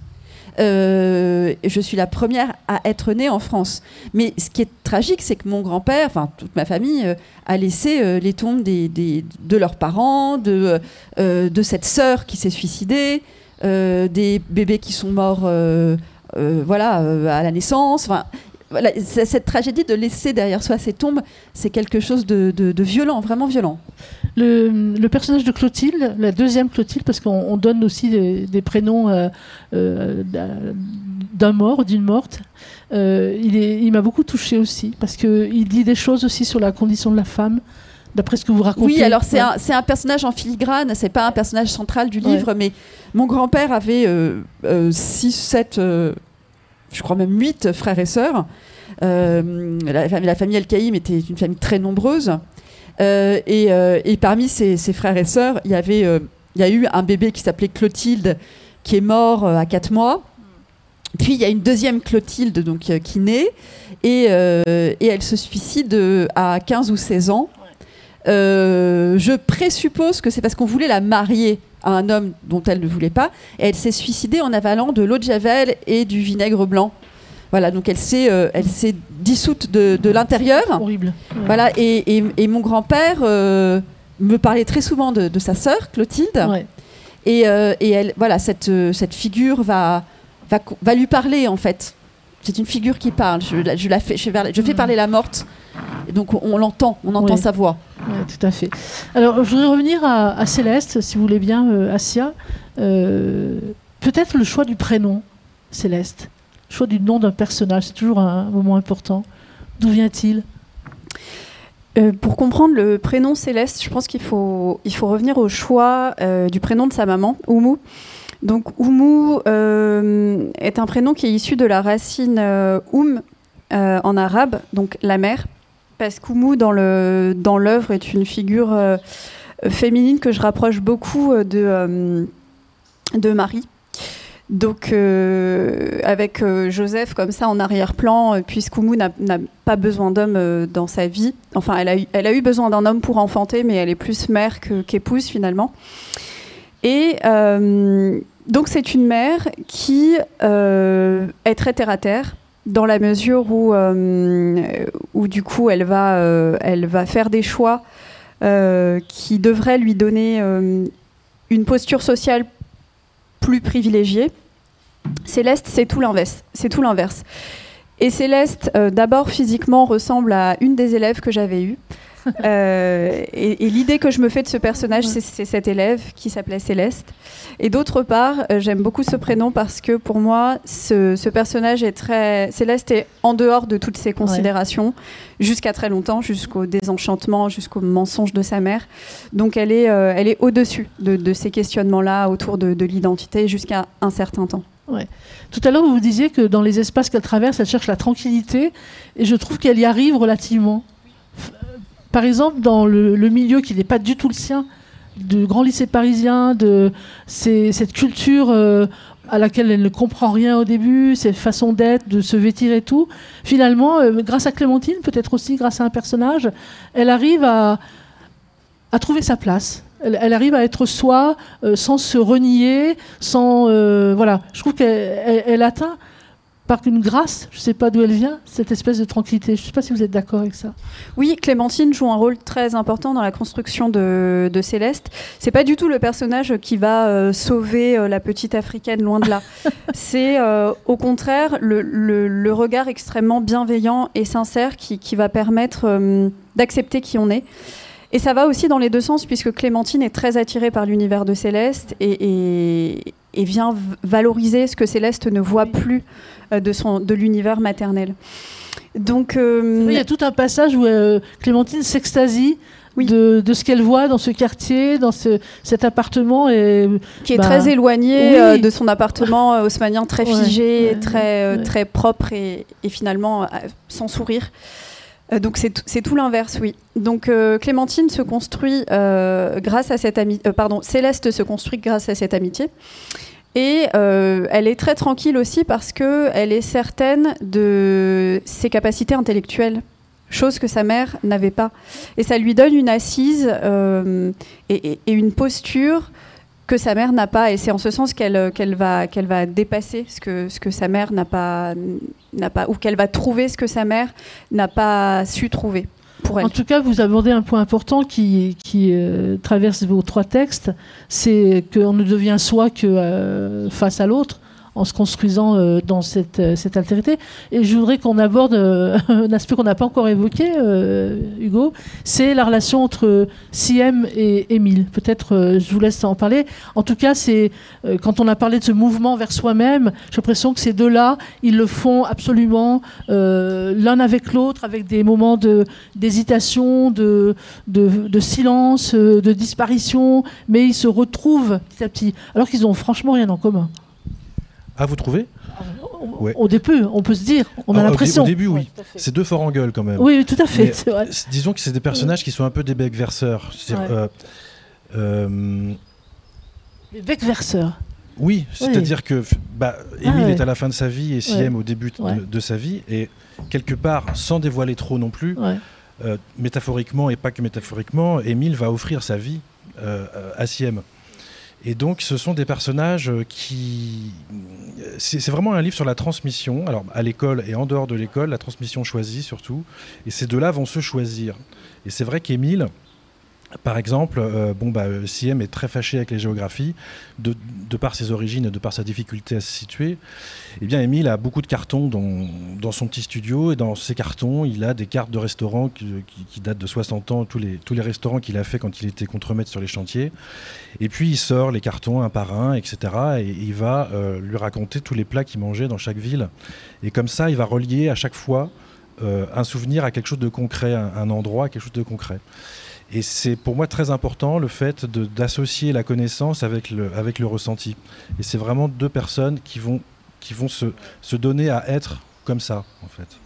Euh, je suis la première à être née en France. Mais ce qui est tragique, c'est que mon grand-père, enfin toute ma famille, euh, a laissé euh, les tombes de leurs parents, de, de cette sœur qui s'est suicidée, des bébés qui sont morts voilà, à la naissance. Voilà, cette tragédie de laisser derrière soi ces tombes, c'est quelque chose de, de, violent, vraiment violent. Le, le, personnage de Clotilde, la deuxième Clotilde, parce qu'on donne aussi des, prénoms euh, euh, d'un mort, d'une morte, euh, il, il m'a beaucoup touché aussi, parce qu'il dit des choses aussi sur la condition de la femme. D'après ce que vous racontez. Oui, alors c'est un, un, personnage en filigrane, c'est pas un personnage central du livre, mais mon grand-père avait 6, 7 je crois même huit frères et sœurs. Euh, la, famille El-Kaïm était une famille très nombreuse. Euh, euh, et, parmi ses, frères et sœurs, il y avait, a eu un bébé qui s'appelait Clotilde, qui est mort à 4 mois. Puis il y a une deuxième Clotilde donc, qui naît et, et, elle se suicide à 15 ou 16 ans. Je présuppose que c'est parce qu'on voulait la marier à un homme dont elle ne voulait pas. Et elle s'est suicidée en avalant de l'eau de javel et du vinaigre blanc. Voilà, donc elle s'est, euh, elle s'est dissoute de, de l'intérieur. Horrible. Voilà, et, et, et mon grand-père euh, me parlait très souvent de, de sa sœur, Clotilde. Et, euh, et, elle, voilà, cette, cette figure va, va, va, lui parler, en fait. C'est une figure qui parle. Je, je la fais, je, je fais mm. parler la morte. Et donc on, l'entend, on entend sa voix. tout à fait. Alors je voudrais revenir à, Céleste, si vous voulez bien, euh, Asia. Euh, peut-être le choix du prénom, Céleste. Le choix du nom d'un personnage, c'est toujours un, moment important. D'où vient-il? Euh, pour comprendre le prénom Céleste, je pense qu'il faut, il faut revenir au choix du prénom de sa maman, Oumu. Donc Oumu est un prénom qui est issu de la racine Oum en arabe, donc la mère parce qu'Oumou, dans l'œuvre, dans est une figure euh, féminine que je rapproche beaucoup euh, de, euh, de Marie. Donc, avec Joseph comme ça en arrière-plan, puisqu'Oumou n'a pas besoin d'homme dans sa vie. Enfin, elle a, eu, elle a eu besoin d'un homme pour enfanter, mais elle est plus mère qu'épouse finalement. Et donc, c'est une mère qui est très terre à terre, dans la mesure où, euh, où du coup elle va, euh, elle va faire des choix euh, qui devraient lui donner une posture sociale plus privilégiée. Céleste, c'est tout l'inverse. C'est tout l'inverse. Et Céleste, d'abord physiquement, ressemble à une des élèves que j'avais eues. Euh, et, l'idée que je me fais de ce personnage, c'est cet élève qui s'appelait Céleste. Et d'autre part, euh, j'aime beaucoup ce prénom parce que pour moi, ce, personnage est très. Céleste est en dehors de toutes ces considérations, jusqu'à très longtemps, jusqu'au désenchantement, jusqu'au mensonge de sa mère. Donc elle est, euh, elle est au-dessus de, ces questionnements-là autour de, l'identité jusqu'à un certain temps. Ouais. Tout à l'heure, vous disiez que dans les espaces qu'elle traverse, elle cherche la tranquillité, et je trouve qu'elle y arrive relativement par exemple, dans le, milieu qui n'est pas du tout le sien, du grand lycée parisien, de cette culture euh, à laquelle elle ne comprend rien au début, cette façon d'être, de se vêtir et tout, finalement, euh, grâce à Clémentine, peut-être aussi grâce à un personnage, elle arrive à, trouver sa place. Elle, arrive à être soi euh, sans se renier, sans voilà. Je trouve qu'elle atteint par une grâce, je ne sais pas d'où elle vient, cette espèce de tranquillité. Je ne sais pas si vous êtes d'accord avec ça. Oui, Clémentine joue un rôle très important dans la construction de, de Céleste. C'est pas du tout le personnage qui va euh, sauver euh, la petite africaine, loin de là. C'est euh, au contraire le, regard extrêmement bienveillant et sincère qui, va permettre d'accepter qui on est. Et ça va aussi dans les deux sens, puisque Clémentine est très attirée par l'univers de Céleste et, et vient valoriser ce que Céleste ne voit plus euh, de, son, de l'univers maternel. Donc, euh, il y a tout un passage où euh, Clémentine s'extasie de, de, ce qu'elle voit dans ce quartier, dans ce, cet appartement. Et, qui est bah, très éloigné de son appartement haussmanien, très figé, très, très propre et, et finalement sans sourire. Donc c'est, tout l'inverse, oui. Donc Clémentine se construit grâce à cette amitié, pardon, Céleste se construit grâce à cette amitié. Et euh, elle est très tranquille aussi parce qu'elle est certaine de ses capacités intellectuelles. chose que sa mère n'avait pas. Et ça lui donne une assise euh, et, une posture que sa mère n'a pas. Et c'est en ce sens qu'elle qu'elle va, qu'elle va dépasser ce que, ce que sa mère n'a pas, pas, ou qu'elle va trouver ce que sa mère n'a pas su trouver. Pour elle. En tout cas, vous abordez un point important qui, qui euh, traverse vos trois textes, c'est qu'on ne devient soi que euh, face à l'autre en se construisant euh, dans cette, euh, cette, altérité. Et je voudrais qu'on aborde euh, un aspect qu'on n'a pas encore évoqué, Hugo, c'est la relation entre Siem et Émile. Peut-être je vous laisse en parler. En tout cas, c'est quand on a parlé de ce mouvement vers soi-même, j'ai l'impression que ces deux-là, ils le font absolument l'un avec l'autre, avec des moments d'hésitation, de, de, silence, de disparition, mais ils se retrouvent petit à petit, alors qu'ils ont franchement rien en commun. Ah, vous trouvez Au début, on peut se dire, on a ah, l'impression. Au début, oui. c'est deux forts en gueule quand même. Oui, tout à fait. Disons que c'est des personnages qui sont un peu des becs verseurs. Euh, euh, les becs verseurs. Oui, c'est-à-dire que bah, Émile ah, est à la fin de sa vie et Siem au début de, sa vie. Et quelque part, sans dévoiler trop non plus, euh, métaphoriquement et pas que métaphoriquement, Émile va offrir sa vie à Siem. Et donc, ce sont des personnages euh, qui. C'est vraiment un livre sur la transmission, alors à l'école et en dehors de l'école, la transmission choisie surtout. Et ces deux-là vont se choisir. Et c'est vrai qu'Émile, par exemple, euh, bon, bah, Siem est très fâché avec les géographies, de, par ses origines et de par sa difficulté à se situer. Eh bien, Émile a beaucoup de cartons dans, son petit studio, et dans ces cartons, il a des cartes de restaurants qui, datent de 60 ans, tous les, tous les restaurants qu'il a fait quand il était contremaître sur les chantiers. Et puis, il sort les cartons un par un, etc., et il va euh, lui raconter tous les plats qu'il mangeait dans chaque ville. Et comme ça, il va relier à chaque fois euh, un souvenir à quelque chose de concret, un, un endroit à quelque chose de concret. Et c'est pour moi très important le fait d'associer la connaissance avec le, avec le ressenti. Et c'est vraiment deux personnes qui vont, qui vont se, se, donner à être comme ça, en fait.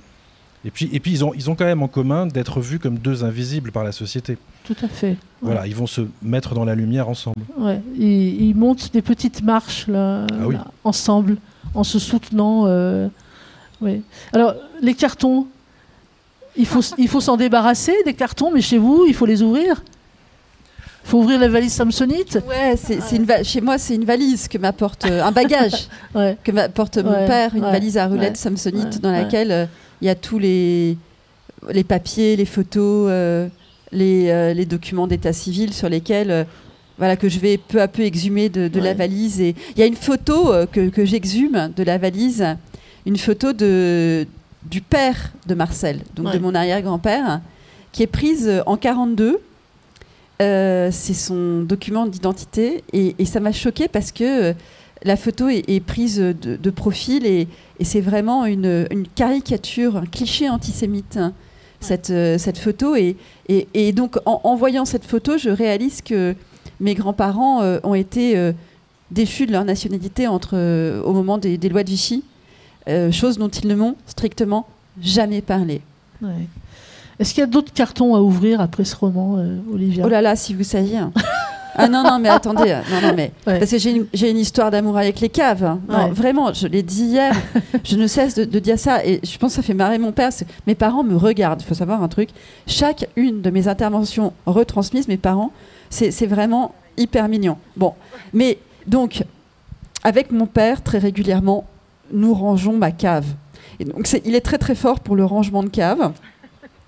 Et puis, et puis ils, ont, ils ont quand même en commun d'être vus comme deux invisibles par la société. Tout à fait. Voilà, ils vont se mettre dans la lumière ensemble. Ouais. ils montent des petites marches là, ah ensemble, en se soutenant. Euh, Alors, les cartons, il faut, il faut s'en débarrasser des cartons, mais chez vous, il faut les ouvrir. Il faut ouvrir la valise Samsonite. Ouais, c'est, une chez moi, c'est une valise que m'apporte euh, un bagage que m'apporte mon père, une valise à roulettes Samsonite dans laquelle euh, il y a tous les, les papiers, les photos, euh, les, les, documents d'état civil sur lesquels voilà que je vais peu à peu exhumer de, de la valise. Et il y a une photo que, que j'exhume de la valise, une photo de du père de Marcel, donc de mon arrière-grand-père, qui est prise euh, en 42. Euh, c'est son document d'identité et, ça m'a choqué parce que euh, la photo est, prise de, profil et, c'est vraiment une, caricature, un cliché antisémite, hein, cette, cette, photo. Et, donc en, voyant cette photo, je réalise que mes grands-parents ont été déchus de leur nationalité entre, au moment des lois de Vichy. Euh, chose dont ils ne m'ont strictement jamais parlé. Est-ce qu'il y a d'autres cartons à ouvrir après ce roman, euh, Olivia Oh là là, si vous saviez. Hein. ah non, non, mais attendez. Non, non, mais, Parce que j'ai une, histoire d'amour avec les caves. Hein. Non, vraiment, je l'ai dit hier. je ne cesse de, dire ça. Et je pense que ça fait marrer mon père. Mes parents me regardent. Il faut savoir un truc. Chaque une de mes interventions retransmises, mes parents, c'est vraiment hyper mignon. Bon, mais donc, avec mon père, très régulièrement, nous rangeons ma cave. Et donc il est très très fort pour le rangement de cave.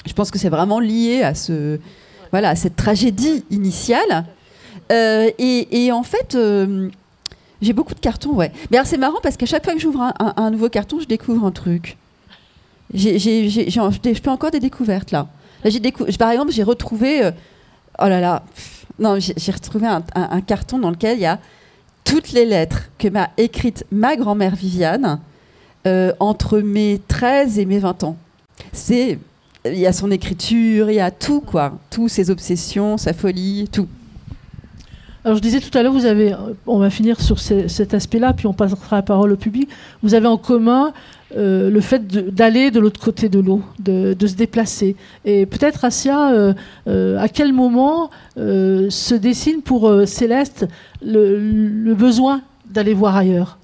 Je pense que c'est vraiment lié à, ce, voilà, à cette tragédie initiale. Euh, et, en fait, euh, j'ai beaucoup de cartons, ouais. Mais c'est marrant parce qu'à chaque fois que j'ouvre un, nouveau carton, je découvre un truc. J'ai, je fais encore des découvertes là. par exemple, j'ai retrouvé. Euh, oh là là. non, j'ai retrouvé un, carton dans lequel il y a toutes les lettres que m'a écrites ma grand-mère Viviane euh, entre mes 13 et mes 20 ans. C'est il y a son écriture, il y a tout quoi, tous ses obsessions, sa folie, tout. Alors je disais tout à l'heure, vous avez, on va finir sur cet aspect-là, puis on passera la parole au public. Vous avez en commun euh, le fait d'aller de, l'autre côté de l'eau, de, se déplacer. Et peut-être, Asia, euh, euh, à quel moment se dessine pour Céleste le, besoin d'aller voir ailleurs?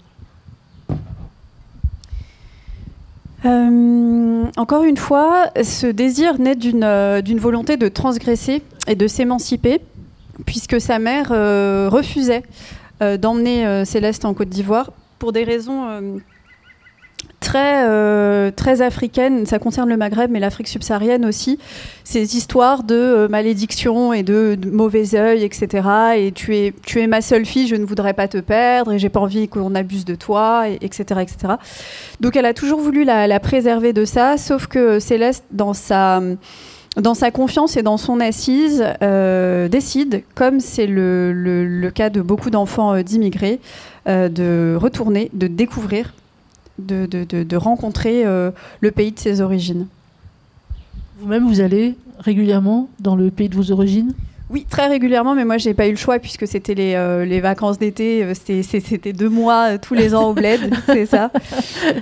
Encore une fois, ce désir naît d'une volonté de transgresser et de s'émanciper, puisque sa mère refusait d'emmener Céleste en Côte d'Ivoire pour des raisons très, euh, très africaines. Ça concerne le Maghreb, mais l'Afrique subsaharienne aussi. Ces histoires de euh, malédiction et de, mauvais œil, etc. Et tu es, ma seule fille, je ne voudrais pas te perdre, et j'ai pas envie qu'on abuse de toi, et, etc.. Donc elle a toujours voulu la, préserver de ça, sauf que Céleste, dans sa confiance et dans son assise, euh, décide, comme c'est le, cas de beaucoup d'enfants euh, d'immigrés, de retourner, de découvrir, de, de- de- de rencontrer euh, le pays de ses origines. Vous-même, vous allez régulièrement dans le pays de vos origines? Oui, très régulièrement, mais moi j'ai pas eu le choix puisque c'était les, euh, les vacances d'été, euh, c'était- deux mois euh, tous les ans au bled, c'est ça.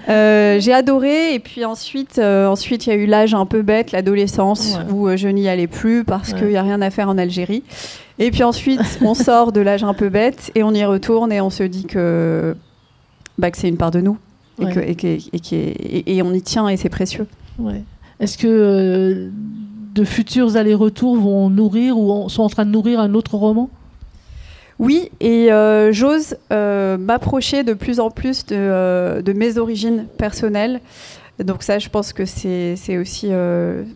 Euh, j'ai adoré et puis ensuite, ensuite il y a eu l'âge un peu bête, l'adolescence Ouais. où je n'y allais plus parce Ouais. qu'il n'y a rien à faire en Algérie. Et puis ensuite on sort de l'âge un peu bête et on y retourne et on se dit que, bah, que c'est une part de nous Ouais. et, que- et qui est- et- et on y tient et c'est précieux. Ouais. Est-ce que euh, de futurs allers-retours vont nourrir ou sont en train de nourrir un autre roman? Oui, et euh, j'ose euh, m'approcher de plus en plus de, euh, de mes origines personnelles. Donc ça, je pense que c'est aussi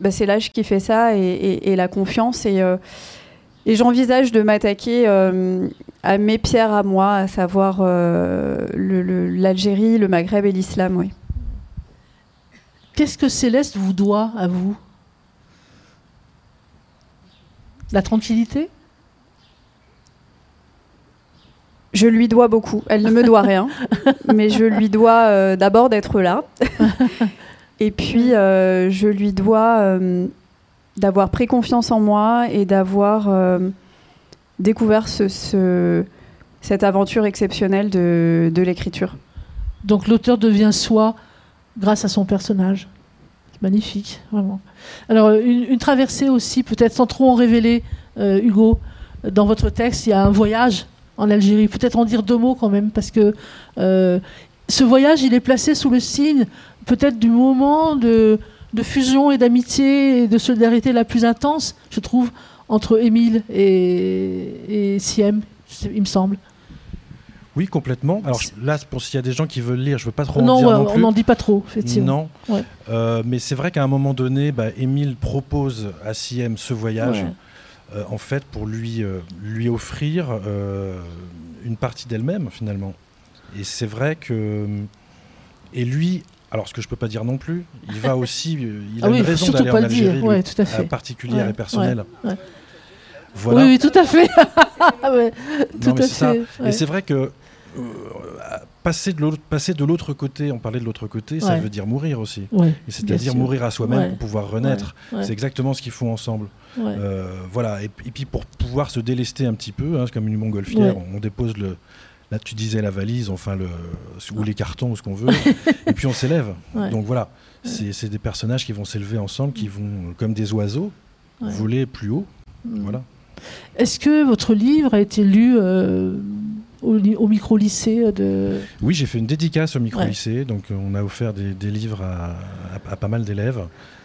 bah, c'est l'âge qui fait ça et, et- et la confiance. Et, et j'envisage de m'attaquer à mes pierres à moi, à savoir euh, le- le- l'Algérie, le, Maghreb et l'islam. Oui. Qu'est-ce que Céleste vous doit à vous? La tranquillité? Je lui dois beaucoup. Elle ne me doit rien, mais je lui dois euh, d'abord d'être là. et puis, euh, je lui dois d'avoir pris confiance en moi et d'avoir découvert ce, ce- cette aventure exceptionnelle de, l'écriture. Donc l'auteur devient soi grâce à son personnage. C'est magnifique, vraiment. Alors une, une traversée aussi, peut-être sans trop en révéler, euh, Hugo, dans votre texte, il y a un voyage en Algérie. Peut-être en dire deux mots quand même, parce que euh, ce voyage, il est placé sous le signe peut-être du moment de, de fusion et d'amitié et de solidarité la plus intense, je trouve, entre Émile et, et Siem, il me semble. Oui, complètement. Alors là, pour s'il y a des gens qui veulent lire, je veux pas trop en non, dire ouais, non on plus. n'en dit pas trop, effectivement. Non. Ouais. Euh, mais c'est vrai qu'à un moment donné, bah, Émile propose à Siem ce voyage, Ouais. euh, en fait, pour lui, euh, lui offrir une partie d'elle-même, finalement. Et c'est vrai que. Et lui, alors ce que je peux pas dire non plus, il va aussi. il Ah a oui, une raison d'aller en dire. Algérie, lui, tout à fait. particulière et personnelle. Voilà. Oui, oui, tout à fait. Ouais, tout Non, à c'est ça. fait. ouais. Et c'est vrai que euh, passer de l'autre côté, on parlait de l'autre côté, ça veut dire mourir aussi. C'est-à-dire mourir à soi-même Ouais. pour pouvoir renaître. ouais, C'est exactement ce qu'ils font ensemble. ouais. Euh, voilà. Et, et puis pour pouvoir se délester un petit peu, hein, c'est comme une montgolfière, Ouais. on, on dépose le. Là, tu disais la valise, enfin le ou les cartons ou ce qu'on veut, et puis on s'élève. Ouais. Donc voilà, c'est c'est des personnages qui vont s'élever ensemble, qui vont comme des oiseaux Ouais. voler plus haut. Mm. Voilà. Est-ce que votre livre a été lu euh, au, micro-lycée de... Oui, j'ai fait une dédicace au micro-lycée, donc euh, on a offert des, des livres à, à- à pas mal d'élèves.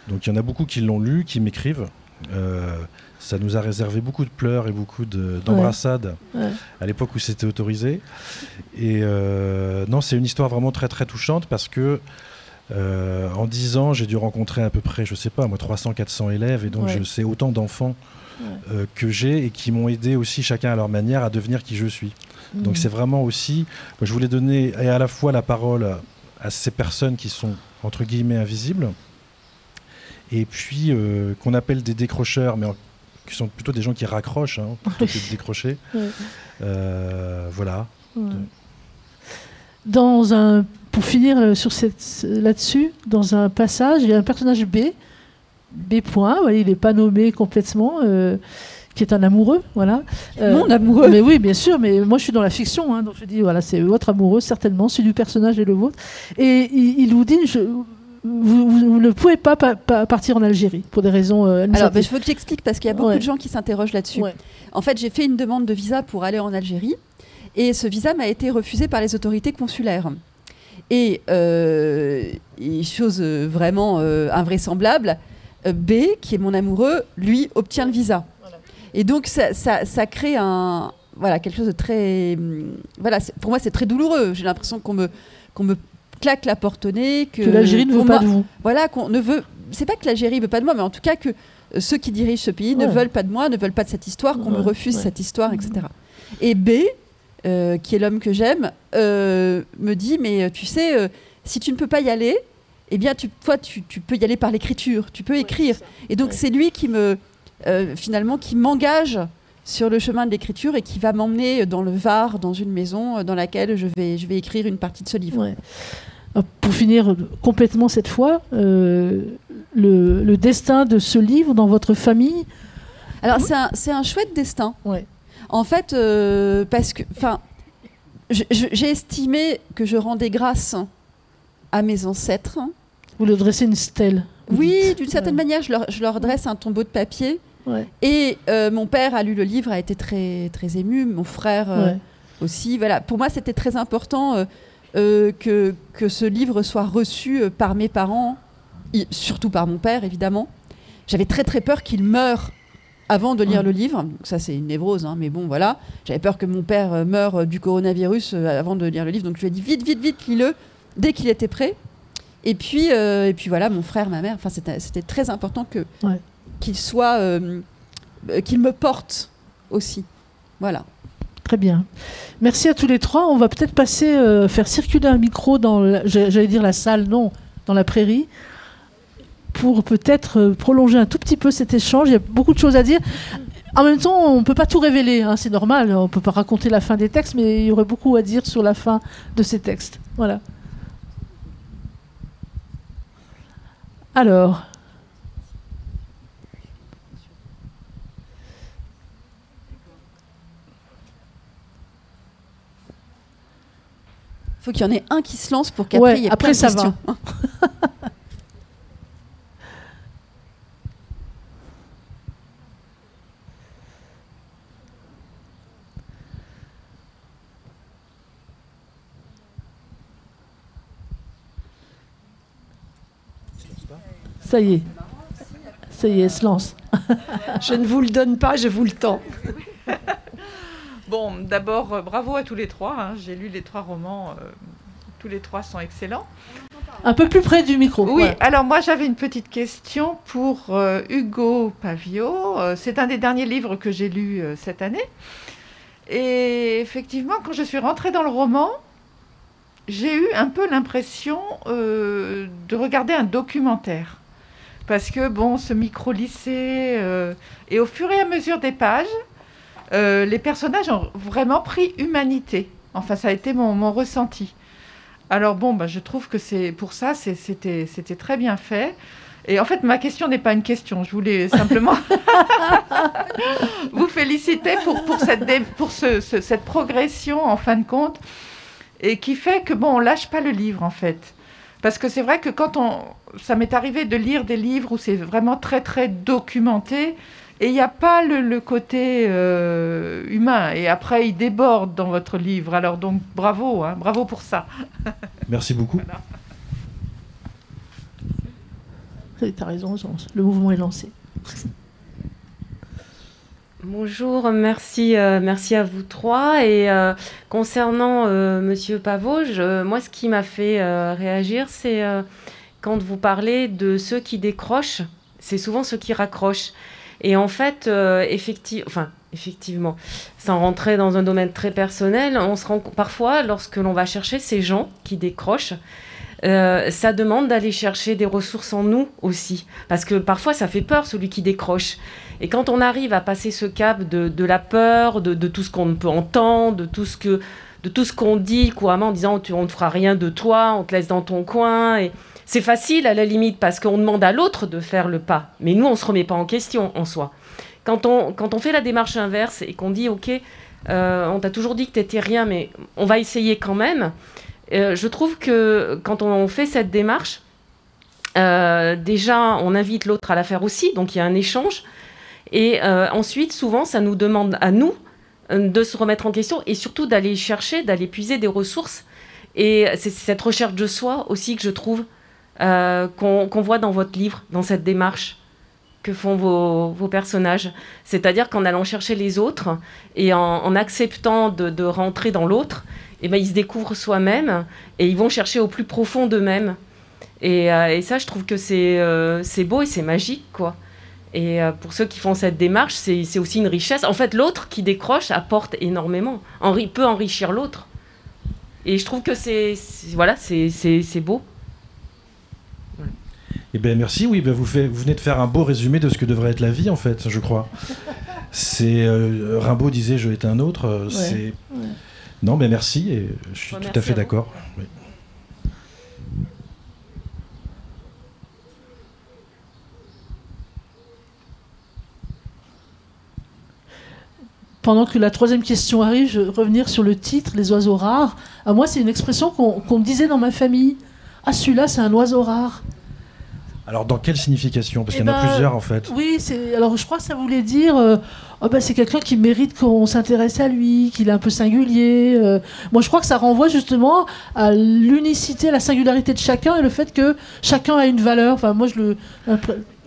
Donc il y en a beaucoup qui l'ont lu, qui m'écrivent. Euh, ça nous a réservé beaucoup de pleurs et beaucoup de- d'embrassades Ouais. à l'époque où c'était autorisé. Et euh, non, c'est une histoire vraiment très très touchante parce que euh, en 10 ans, j'ai dû rencontrer à peu près, je sais pas, moi 300-400 élèves et donc Ouais. je sais autant d'enfants. Euh, que j'ai et qui m'ont aidé aussi chacun à leur manière à devenir qui je suis. Donc Mm. c'est vraiment aussi, moi, je voulais donner et à la fois la parole à, à ces personnes qui sont entre guillemets invisibles, et puis euh, qu'on appelle des décrocheurs, mais en- qui sont plutôt des gens qui raccrochent hein, plutôt que de décrocher. Euh, voilà. Ouais. Dans un, pour finir sur cette, là-dessus, dans un passage, il y a un personnage B, B point, il n'est pas nommé complètement, euh, qui est un amoureux, voilà. Euh, Mon amoureux. Mais oui, bien sûr, mais moi je suis dans la fiction, hein, donc je dis, voilà, c'est votre amoureux, certainement, celui du personnage et le vôtre. Et il, il vous dit, je- vous, vous- vous ne pouvez pas, pa- pa- partir en Algérie, pour des raisons euh, Alors, ben, je veux que j'explique parce qu'il y a beaucoup Ouais. de gens qui s'interrogent là-dessus. Ouais. En fait, j'ai fait une demande de visa pour aller en Algérie et ce visa m'a été refusé par les autorités consulaires. Et, chose vraiment invraisemblable, B, qui est mon amoureux, lui obtient le visa. Et donc ça, ça, crée un, voilà, quelque chose de très... Hum, voilà, pour moi c'est très douloureux. J'ai l'impression qu'on me, qu'on me claque la porte au nez. Que, l'Algérie ne veut pas de vous. Voilà, qu'on ne veut... C'est pas que l'Algérie veut pas de moi, mais en tout cas que euh, ceux qui dirigent ce pays ne veulent pas de moi, ne veulent pas de cette histoire, qu'on me refuse cette histoire, etc. Et B, euh, qui est l'homme que j'aime, euh, me dit, mais tu sais, si tu ne peux pas y aller, eh bien, tu, toi, tu, tu peux y aller par l'écriture, tu peux écrire. Et donc, c'est lui qui me, finalement, qui m'engage sur le chemin de l'écriture et qui va m'emmener dans le Var, dans une maison dans laquelle je vais, je vais écrire une partie de ce livre. Pour finir complètement cette fois, le, destin de ce livre dans votre famille? Alors, c'est un, chouette destin. Ouais. En fait, euh, parce que. Enfin, j'ai estimé que je rendais grâce à mes ancêtres. Vous leur dressez une stèle Oui, d'une certaine manière, je leur, je leur, dresse un tombeau de papier. Et euh, mon père a lu le livre, a été très, très ému, mon frère euh, aussi. Voilà. Pour moi, c'était très important que, que ce livre soit reçu par mes parents surtout par mon père évidemment. J'avais très très peur qu'il meure avant de lire le livre. Ça, c'est une névrose, hein, mais bon, voilà. J'avais peur que mon père euh, meure euh, du coronavirus euh, avant de lire le livre. Donc, je lui ai dit vite, vite, vite, lis-le dès qu'il était prêt. Et puis, et puis voilà, mon frère, ma mère. Enfin, c'était très important que qu'il soit, qu'il me porte aussi. Voilà. Très bien. Merci à tous les trois. On va peut-être passer faire circuler un micro dans, j'allais dire la salle, non, dans la prairie pour peut-être euh, prolonger un tout petit peu cet échange. Il y a beaucoup de choses à dire. En même temps, on ne peut pas tout révéler, hein, c'est normal, on ne peut pas raconter la fin des textes, mais il y aurait beaucoup à dire sur la fin de ces textes. Voilà. Alors. Il faut qu'il y en ait un qui se lance pour qu'après il y ait après ça Va. Ça y est. Ça y est, elle se lance. je ne vous le donne pas, je vous le tends. bon, d'abord, euh, bravo à tous les trois. Hein. J'ai lu les trois romans. Euh, tous les trois sont excellents. Un peu plus près du micro. Oui, alors moi j'avais une petite question pour euh, Hugo Pavio. C'est un des derniers livres que j'ai lu cette année. Et effectivement, quand je suis rentrée dans le roman, j'ai eu un peu l'impression de regarder un documentaire parce que bon, ce micro-lycée, euh, et au fur et à mesure des pages, euh, les personnages ont vraiment pris humanité. Enfin, ça a été mon, ressenti. Alors bon, bah, je trouve que c'est pour ça, c'était très bien fait. Et en fait, ma question n'est pas une question. Je voulais simplement vous féliciter pour, pour, cette, pour cette progression, en fin de compte, et qui fait que, bon, on lâche pas le livre, en fait. Parce que c'est vrai que quand on. Ça m'est arrivé de lire des livres où c'est vraiment très, très documenté. Et il n'y a pas le, côté euh, humain. Et après, il déborde dans votre livre. Alors donc, bravo, hein, bravo pour ça. Merci beaucoup. Tu as raison, le mouvement est lancé. Bonjour, merci, euh, merci à vous trois. Et euh, concernant euh, Monsieur Pavauge, moi, ce qui m'a fait réagir, c'est quand vous parlez de ceux qui décrochent, c'est souvent ceux qui raccrochent. Et en fait, enfin, effectivement, sans rentrer dans un domaine très personnel, on se rend parfois, lorsque l'on va chercher ces gens qui décrochent, ça demande d'aller chercher des ressources en nous aussi. Parce que parfois, ça fait peur, celui qui décroche. Et quand on arrive à passer ce cap de, la peur, de, tout ce qu'on ne peut entendre, de tout ce qu'on dit couramment en disant on ne fera rien de toi, on te laisse dans ton coin. C'est facile à la limite parce qu'on demande à l'autre de faire le pas. Mais nous, on ne se remet pas en question en soi. Quand on, fait la démarche inverse et qu'on dit ok, euh, on t'a toujours dit que tu n'étais rien, mais on va essayer quand même. Euh, je trouve que quand on fait cette démarche, euh, déjà, on invite l'autre à la faire aussi, donc il y a un échange. Et euh, ensuite, souvent, ça nous demande à nous de se remettre en question et surtout d'aller chercher, d'aller puiser des ressources Et c'est cette recherche de soi aussi que je trouve qu'on voit dans votre livre, dans cette démarche que font vos, personnages. C'est-à-dire qu'en allant chercher les autres et en, acceptant de, rentrer dans l'autre, eh ben, ils se découvrent soi-même et ils vont chercher au plus profond d'eux-mêmes. Et, euh, ça, je trouve que euh, c'est beau et c'est magique, quoi. Et euh, pour ceux qui font cette démarche, c'est aussi une richesse. En fait, l'autre qui décroche apporte énormément, Henri peut enrichir l'autre. Et je trouve que c'est voilà, c'est beau. Eh bien, merci. Oui, ben, vous, vous, venez de faire un beau résumé de ce que devrait être la vie, en fait, je crois. C'est euh, Rimbaud disait je étais un autre. Euh, c'est non, mais merci et je suis tout à fait d'accord. pendant que la troisième question arrive, je vais revenir sur le titre, les oiseaux rares. À moi, c'est une expression qu'on me disait dans ma famille. Ah, celui-là, c'est un oiseau rare. Alors, dans quelle signification? Parce qu'il y en a eh ben, plusieurs, en fait. Oui, alors je crois que ça voulait dire euh, oh ben, c'est quelqu'un qui mérite qu'on s'intéresse à lui, qu'il est un peu singulier. Euh. Moi, je crois que ça renvoie justement à l'unicité, à la singularité de chacun et le fait que chacun a une valeur. Enfin, moi, je le.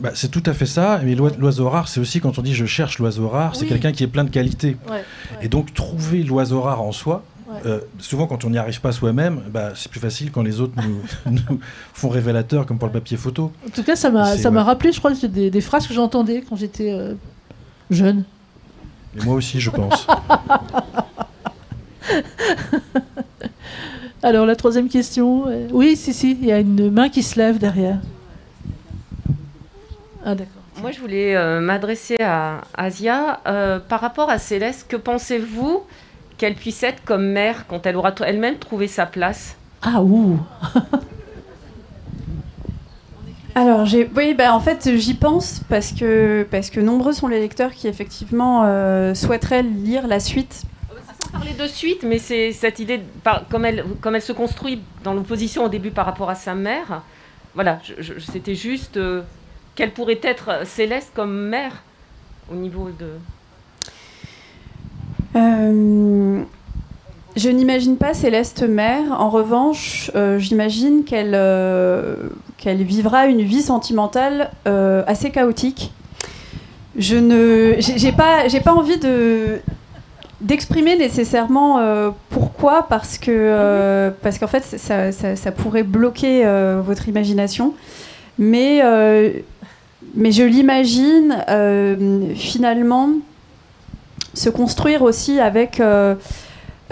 Bah, c'est tout à fait ça. Mais l'oiseau rare, c'est aussi quand on dit je cherche l'oiseau rare, c'est quelqu'un qui est plein de qualités. Et donc, trouver l'oiseau rare en soi, euh, souvent, quand on n'y arrive pas soi-même, bah, c'est plus facile quand les autres nous, font révélateur, comme pour le papier photo. En tout cas, ça m'a rappelé, je crois, des, des phrases que j'entendais quand j'étais euh, jeune. Et moi aussi, je pense. Alors, la troisième question. Euh, oui, si, si, il y a une main qui se lève derrière. Ah, d'accord. Moi, je voulais m'adresser à Asia. par rapport à Céleste, que pensez-vous qu'elle puisse être comme mère quand elle aura elle-même trouvé sa place? Ah ouh Alors, j'ai, oui, bah, en fait, j'y pense parce que, parce que nombreux sont les lecteurs qui, effectivement, euh, souhaiteraient lire la suite. Sans parler de suite, mais c'est cette idée, comme, elle, comme elle se construit dans l'opposition au début par rapport à sa mère, voilà, c'était juste euh, qu'elle pourrait être céleste comme mère au niveau de. Euh, je n'imagine pas Céleste mère. En revanche, euh, j'imagine qu'elle euh, qu'elle vivra une vie sentimentale assez chaotique. Je ne, j'ai pas, envie de d'exprimer nécessairement pourquoi, parce que parce qu'en fait ça, pourrait bloquer votre imagination. Mais je l'imagine finalement se construire aussi avec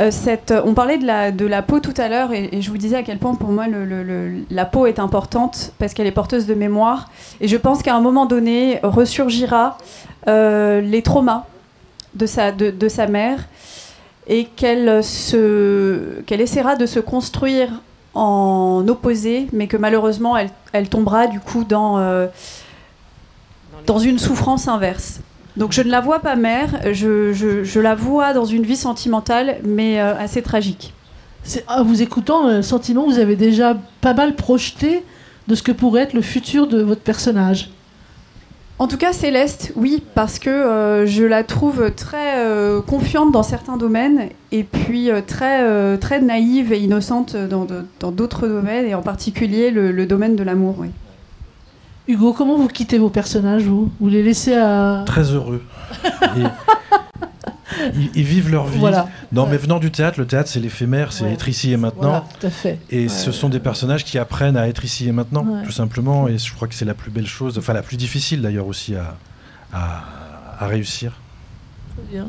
euh, euh, cette. On parlait de la, de la peau tout à l'heure et, je vous disais à quel point pour moi le, la peau est importante parce qu'elle est porteuse de mémoire. Et je pense qu'à un moment donné ressurgira euh, les traumas de sa, de, de sa mère et qu'elle se qu'elle essaiera de se construire en opposé, mais que malheureusement elle, elle tombera du coup dans, dans une souffrance inverse. Donc je ne la vois pas mère, je, je, la vois dans une vie sentimentale, mais euh, assez tragique. En vous écoutant, euh, Sentiment, vous avez déjà pas mal projeté de ce que pourrait être le futur de votre personnage. En tout cas, Céleste, oui, parce que euh, je la trouve très confiante dans certains domaines et puis très, très naïve et innocente dans d'autres domaines, et en particulier le, le domaine de l'amour. Oui. Hugo, comment vous quittez vos personnages, vous? Vous les laissez à... Très heureux. ils, vivent leur vie. Non, mais venant du théâtre, le théâtre, c'est l'éphémère, c'est être ici et maintenant. tout à fait. Et ce sont des personnages qui apprennent à être ici et maintenant, tout simplement. Et je crois que c'est la plus belle chose, enfin la plus difficile d'ailleurs aussi à, à, réussir. Très bien.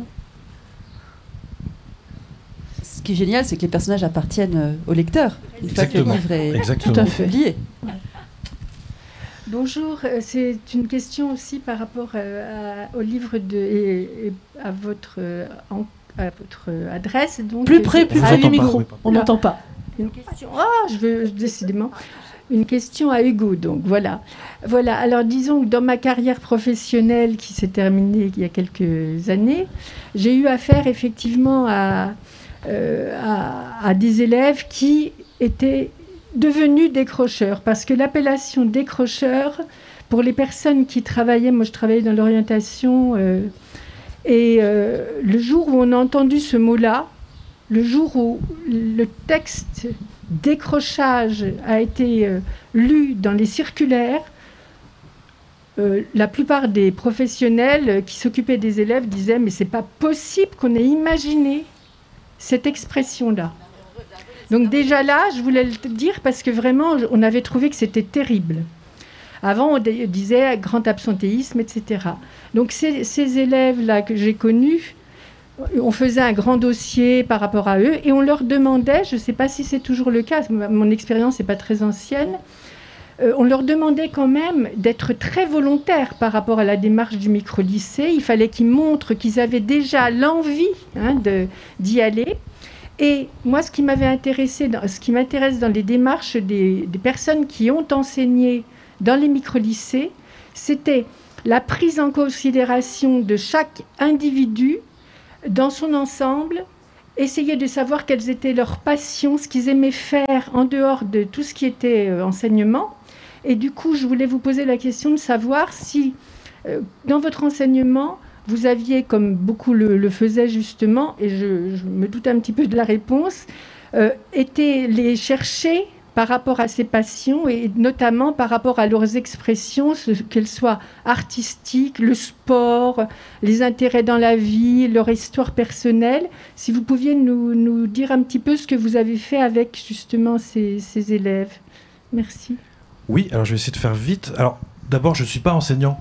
Ce qui est génial, c'est que les personnages appartiennent euh, au lecteur. Une fois que le livre est Exactement. tout à fait lié. Bonjour, euh, c'est une question aussi par rapport euh, au livre de, et, à, votre, euh, à votre adresse. Donc, plus près, plus près du micro, on n'entend pas. Une question, ah, je veux décidément, une question à Hugo, donc voilà. Voilà, alors disons que dans ma carrière professionnelle qui s'est terminée il y a quelques années, j'ai eu affaire effectivement à, à, à des élèves qui étaient devenus décrocheurs, parce que l'appellation décrocheur, pour les personnes qui travaillaient, moi je travaillais dans l'orientation, euh, et euh, le jour où on a entendu ce mot-là, le jour où le texte décrochage a été euh, lu dans les circulaires, la plupart des professionnels qui s'occupaient des élèves disaient mais c'est pas possible qu'on ait imaginé cette expression-là. Donc déjà là, je voulais le dire parce que vraiment, on avait trouvé que c'était terrible. Avant, on disait grand absentéisme, etc. Donc ces, élèves-là que j'ai connus, on faisait un grand dossier par rapport à eux et on leur demandait, je ne sais pas si c'est toujours le cas, mon expérience n'est pas très ancienne, euh, on leur demandait quand même d'être très volontaires par rapport à la démarche du micro-lycée. Il fallait qu'ils montrent qu'ils avaient déjà l'envie hein, d'y aller. Et moi, ce qui m'avait intéressé, ce qui m'intéresse dans les démarches des, des, personnes qui ont enseigné dans les micro-lycées, c'était la prise en considération de chaque individu dans son ensemble, essayer de savoir quelles étaient leurs passions, ce qu'ils aimaient faire en dehors de tout ce qui était euh, enseignement. Et du coup, je voulais vous poser la question de savoir si, euh, dans votre enseignement, vous aviez, comme beaucoup le, faisaient justement, et je, me doute un petit peu de la réponse, euh, été les chercher par rapport à ces passions et notamment par rapport à leurs expressions, qu'elles soient artistiques, le sport, les intérêts dans la vie, leur histoire personnelle. Si vous pouviez nous, dire un petit peu ce que vous avez fait avec justement ces, ces élèves. Merci. Oui, alors je vais essayer de faire vite. Alors d'abord, je ne suis pas enseignant.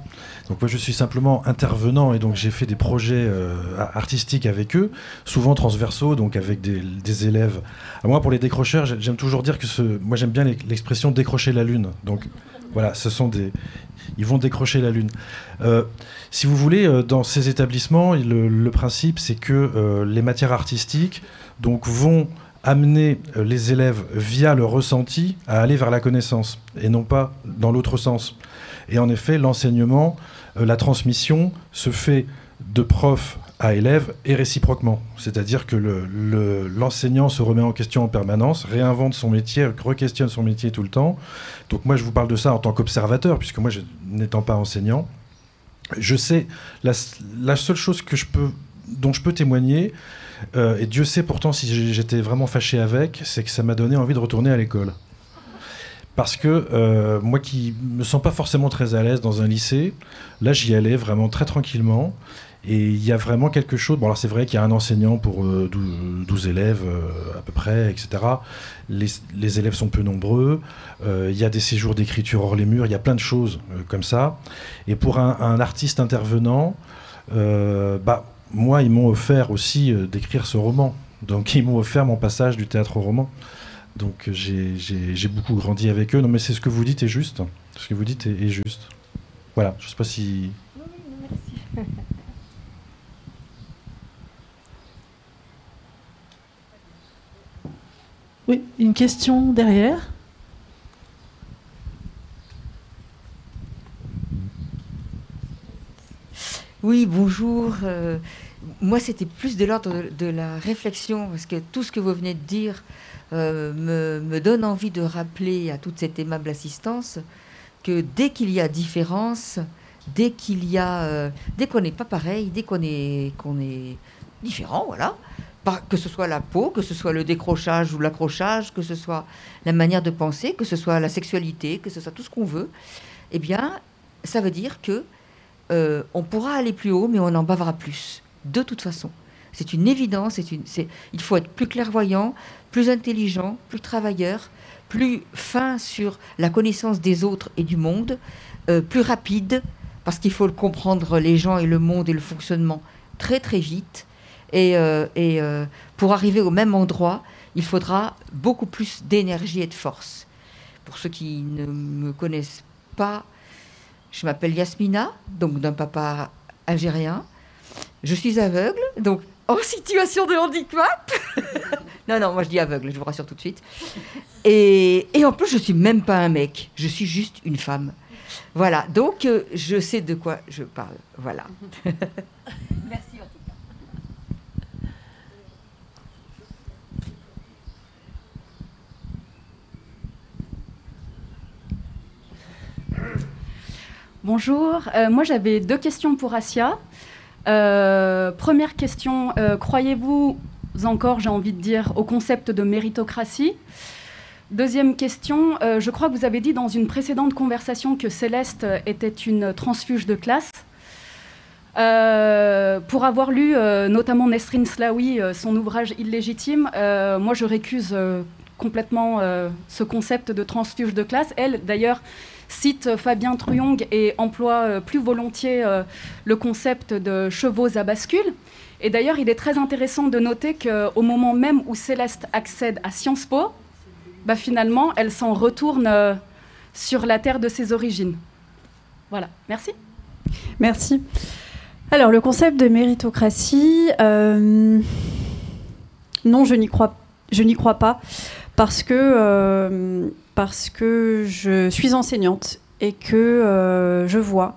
Donc moi je suis simplement intervenant et donc j'ai fait des projets euh, artistiques avec eux, souvent transversaux, donc avec des, élèves. moi pour les décrocheurs, j'aime toujours dire que ce, moi j'aime bien l'expression décrocher la lune. Donc voilà, ce sont des, ils vont décrocher la lune. Euh, si vous voulez, euh, dans ces établissements, le, principe c'est que les matières artistiques donc vont amener les élèves via le ressenti à aller vers la connaissance et non pas dans l'autre sens. Et en effet, l'enseignement la transmission se fait de prof à élève et réciproquement. C'est-à-dire que l'enseignant se remet en question en permanence, réinvente son métier, re-questionne son métier tout le temps. Donc moi, je vous parle de ça en tant qu'observateur, puisque moi, n'étant pas enseignant, je sais, la, seule chose dont je peux témoigner, euh, et Dieu sait pourtant si j'étais vraiment fâché avec, c'est que ça m'a donné envie de retourner à l'école parce que euh, moi qui me sens pas forcément très à l'aise dans un lycée, là j'y allais vraiment très tranquillement. Et il y a vraiment quelque chose. Bon, alors c'est vrai qu'il y a un enseignant pour 12, euh, élèves euh, à peu près, etc. Les, élèves sont peu nombreux. il y a des séjours d'écriture hors les murs. Il y a plein de choses comme ça. Et pour un, artiste intervenant, bah, moi, ils m'ont offert aussi d'écrire ce roman. Donc, ils m'ont offert mon passage du théâtre au roman. Donc j'ai beaucoup grandi avec eux. Non, mais c'est ce que vous dites est juste. Ce que vous dites est, juste. Voilà, je ne sais pas si. Merci. Oui, une question derrière? Bonjour. Euh, moi, c'était plus de l'ordre de, la réflexion, parce que tout ce que vous venez de dire euh, me, donne envie de rappeler à toute cette aimable assistance que dès qu'il y a différence, dès qu'il y a, euh, dès qu'on n'est pas pareil, dès qu'on est, qu'on est différent, voilà, que ce soit la peau, que ce soit le décrochage ou l'accrochage, que ce soit la manière de penser, que ce soit la sexualité, que ce soit tout ce qu'on veut, eh bien, ça veut dire que euh, on pourra aller plus haut, mais on en bavera plus, de toute façon. C'est une évidence. Une, il faut être plus clairvoyant, plus intelligent, plus travailleur, plus fin sur la connaissance des autres et du monde, euh, plus rapide, parce qu'il faut comprendre les gens et le monde et le fonctionnement très très vite. Et, euh, euh, pour arriver au même endroit, il faudra beaucoup plus d'énergie et de force. Pour ceux qui ne me connaissent pas, je m'appelle Yasmina, donc d'un papa algérien. Je suis aveugle, donc en situation de handicap. non, non, moi je dis aveugle, je vous rassure tout de suite. Et, en plus, je suis même pas un mec, je suis juste une femme. Voilà, donc euh, je sais de quoi je parle. Voilà. Merci en tout cas. Bonjour, euh, moi j'avais deux questions pour Asia. Euh, première question, euh, croyez-vous encore, j'ai envie de dire, au concept de méritocratie? Deuxième question, euh, je crois que vous avez dit dans une précédente conversation que Céleste était une transfuge de classe. Euh, pour avoir lu euh, notamment Nesrin Slaoui, son ouvrage Illégitime, moi je récuse complètement ce concept de transfuge de classe. Elle, d'ailleurs, cite Fabien Truyong et emploie plus volontiers le concept de chevaux à bascule. Et d'ailleurs, il est très intéressant de noter qu'au moment même où Céleste accède à Sciences Po, bah, finalement, elle s'en retourne euh, sur la terre de ses origines. Voilà, merci. Merci. Alors, le concept de méritocratie, euh, non, je n'y crois, crois pas, parce que, euh, parce que je suis enseignante et que je vois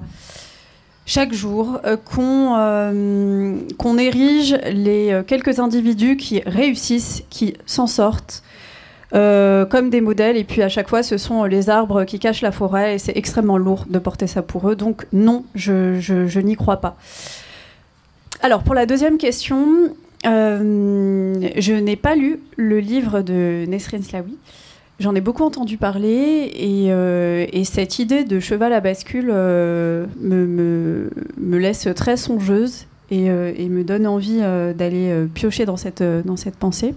chaque jour qu'on qu'on érige les quelques individus qui réussissent, qui s'en sortent, euh, comme des modèles. Et puis à chaque fois, ce sont les arbres qui cachent la forêt et c'est extrêmement lourd de porter ça pour eux. Donc non, je, n'y crois pas. Alors pour la deuxième question, euh, je n'ai pas lu le livre de Nesrin Slawi. J'en ai beaucoup entendu parler et, euh, cette idée de cheval à bascule me, me, laisse très songeuse et, et me donne envie d'aller piocher dans cette, dans cette pensée.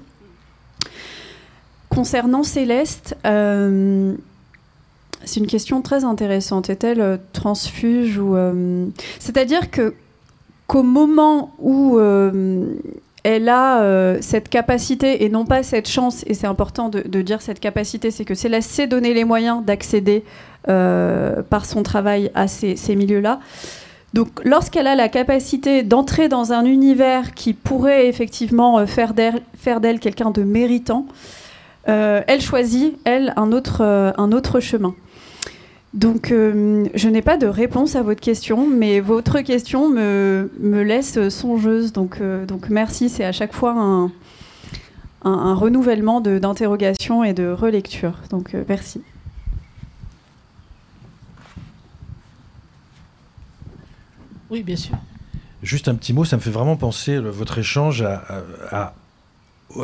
Concernant Céleste, euh, c'est une question très intéressante. Est-elle euh, transfuge ou euh, C'est-à-dire que qu'au moment où elle a cette capacité et non pas cette chance, et c'est important de, dire cette capacité, c'est que Céleste s'est donné les moyens d'accéder par son travail à ces, ces milieux-là. Donc, lorsqu'elle a la capacité d'entrer dans un univers qui pourrait effectivement faire d'elle quelqu'un de méritant, euh, elle choisit, elle, un autre, euh, un autre chemin. Donc, euh, je n'ai pas de réponse à votre question, mais votre question me, me laisse songeuse. Donc, donc merci, c'est à chaque fois un, un, renouvellement d'interrogation et de relecture. Donc, merci. Oui, bien sûr. Juste un petit mot, ça me fait vraiment penser, votre échange, à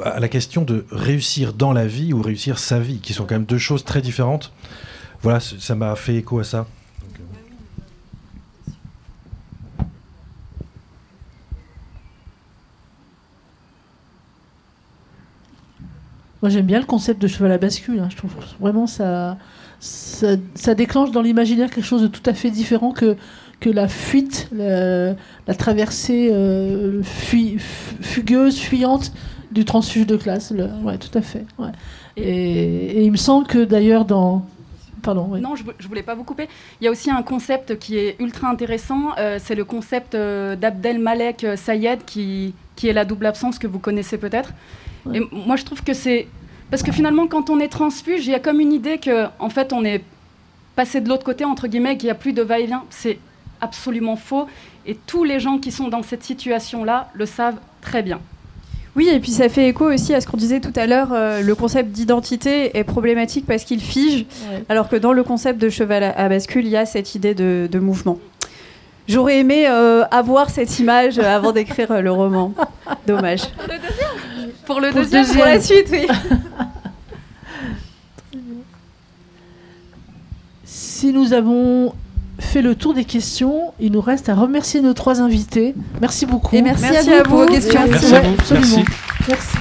à la question de réussir dans la vie ou réussir sa vie, qui sont quand même deux choses très différentes. Voilà, ça m'a fait écho à ça. Moi j'aime bien le concept de cheval à bascule. Hein. Je trouve vraiment ça, ça, déclenche dans l'imaginaire quelque chose de tout à fait différent que, que la fuite, la, traversée euh, fugueuse, fuyante du transfuge de classe. Le... Ouais, tout à fait. Et, il me semble que d'ailleurs dans Pardon, oui. Non, je, ne voulais pas vous couper. Il y a aussi un concept qui est ultra intéressant. Euh, c'est le concept euh, d'Abdel Malek euh, Sayed, qui, qui est la double absence que vous connaissez peut-être. Et moi, je trouve que c'est. Parce que finalement, quand on est transfuge, il y a comme une idée que, en fait, on est passé de l'autre côté, entre guillemets, qu'il n'y a plus de va-et-vient. C'est absolument faux. Et tous les gens qui sont dans cette situation-là le savent très bien. Oui, et puis ça fait écho aussi à ce qu'on disait tout à l'heure, euh, le concept d'identité est problématique parce qu'il fige, alors que dans le concept de cheval à, bascule, il y a cette idée de, mouvement. J'aurais aimé euh, avoir cette image avant d'écrire le roman. Dommage. Pour le deuxième, pour, la suite, oui. si nous avons fait le tour des questions. Il nous reste à remercier nos trois invités. Merci beaucoup. Et merci, à, vous pour vos questions. Merci, à vous. Absolument. merci.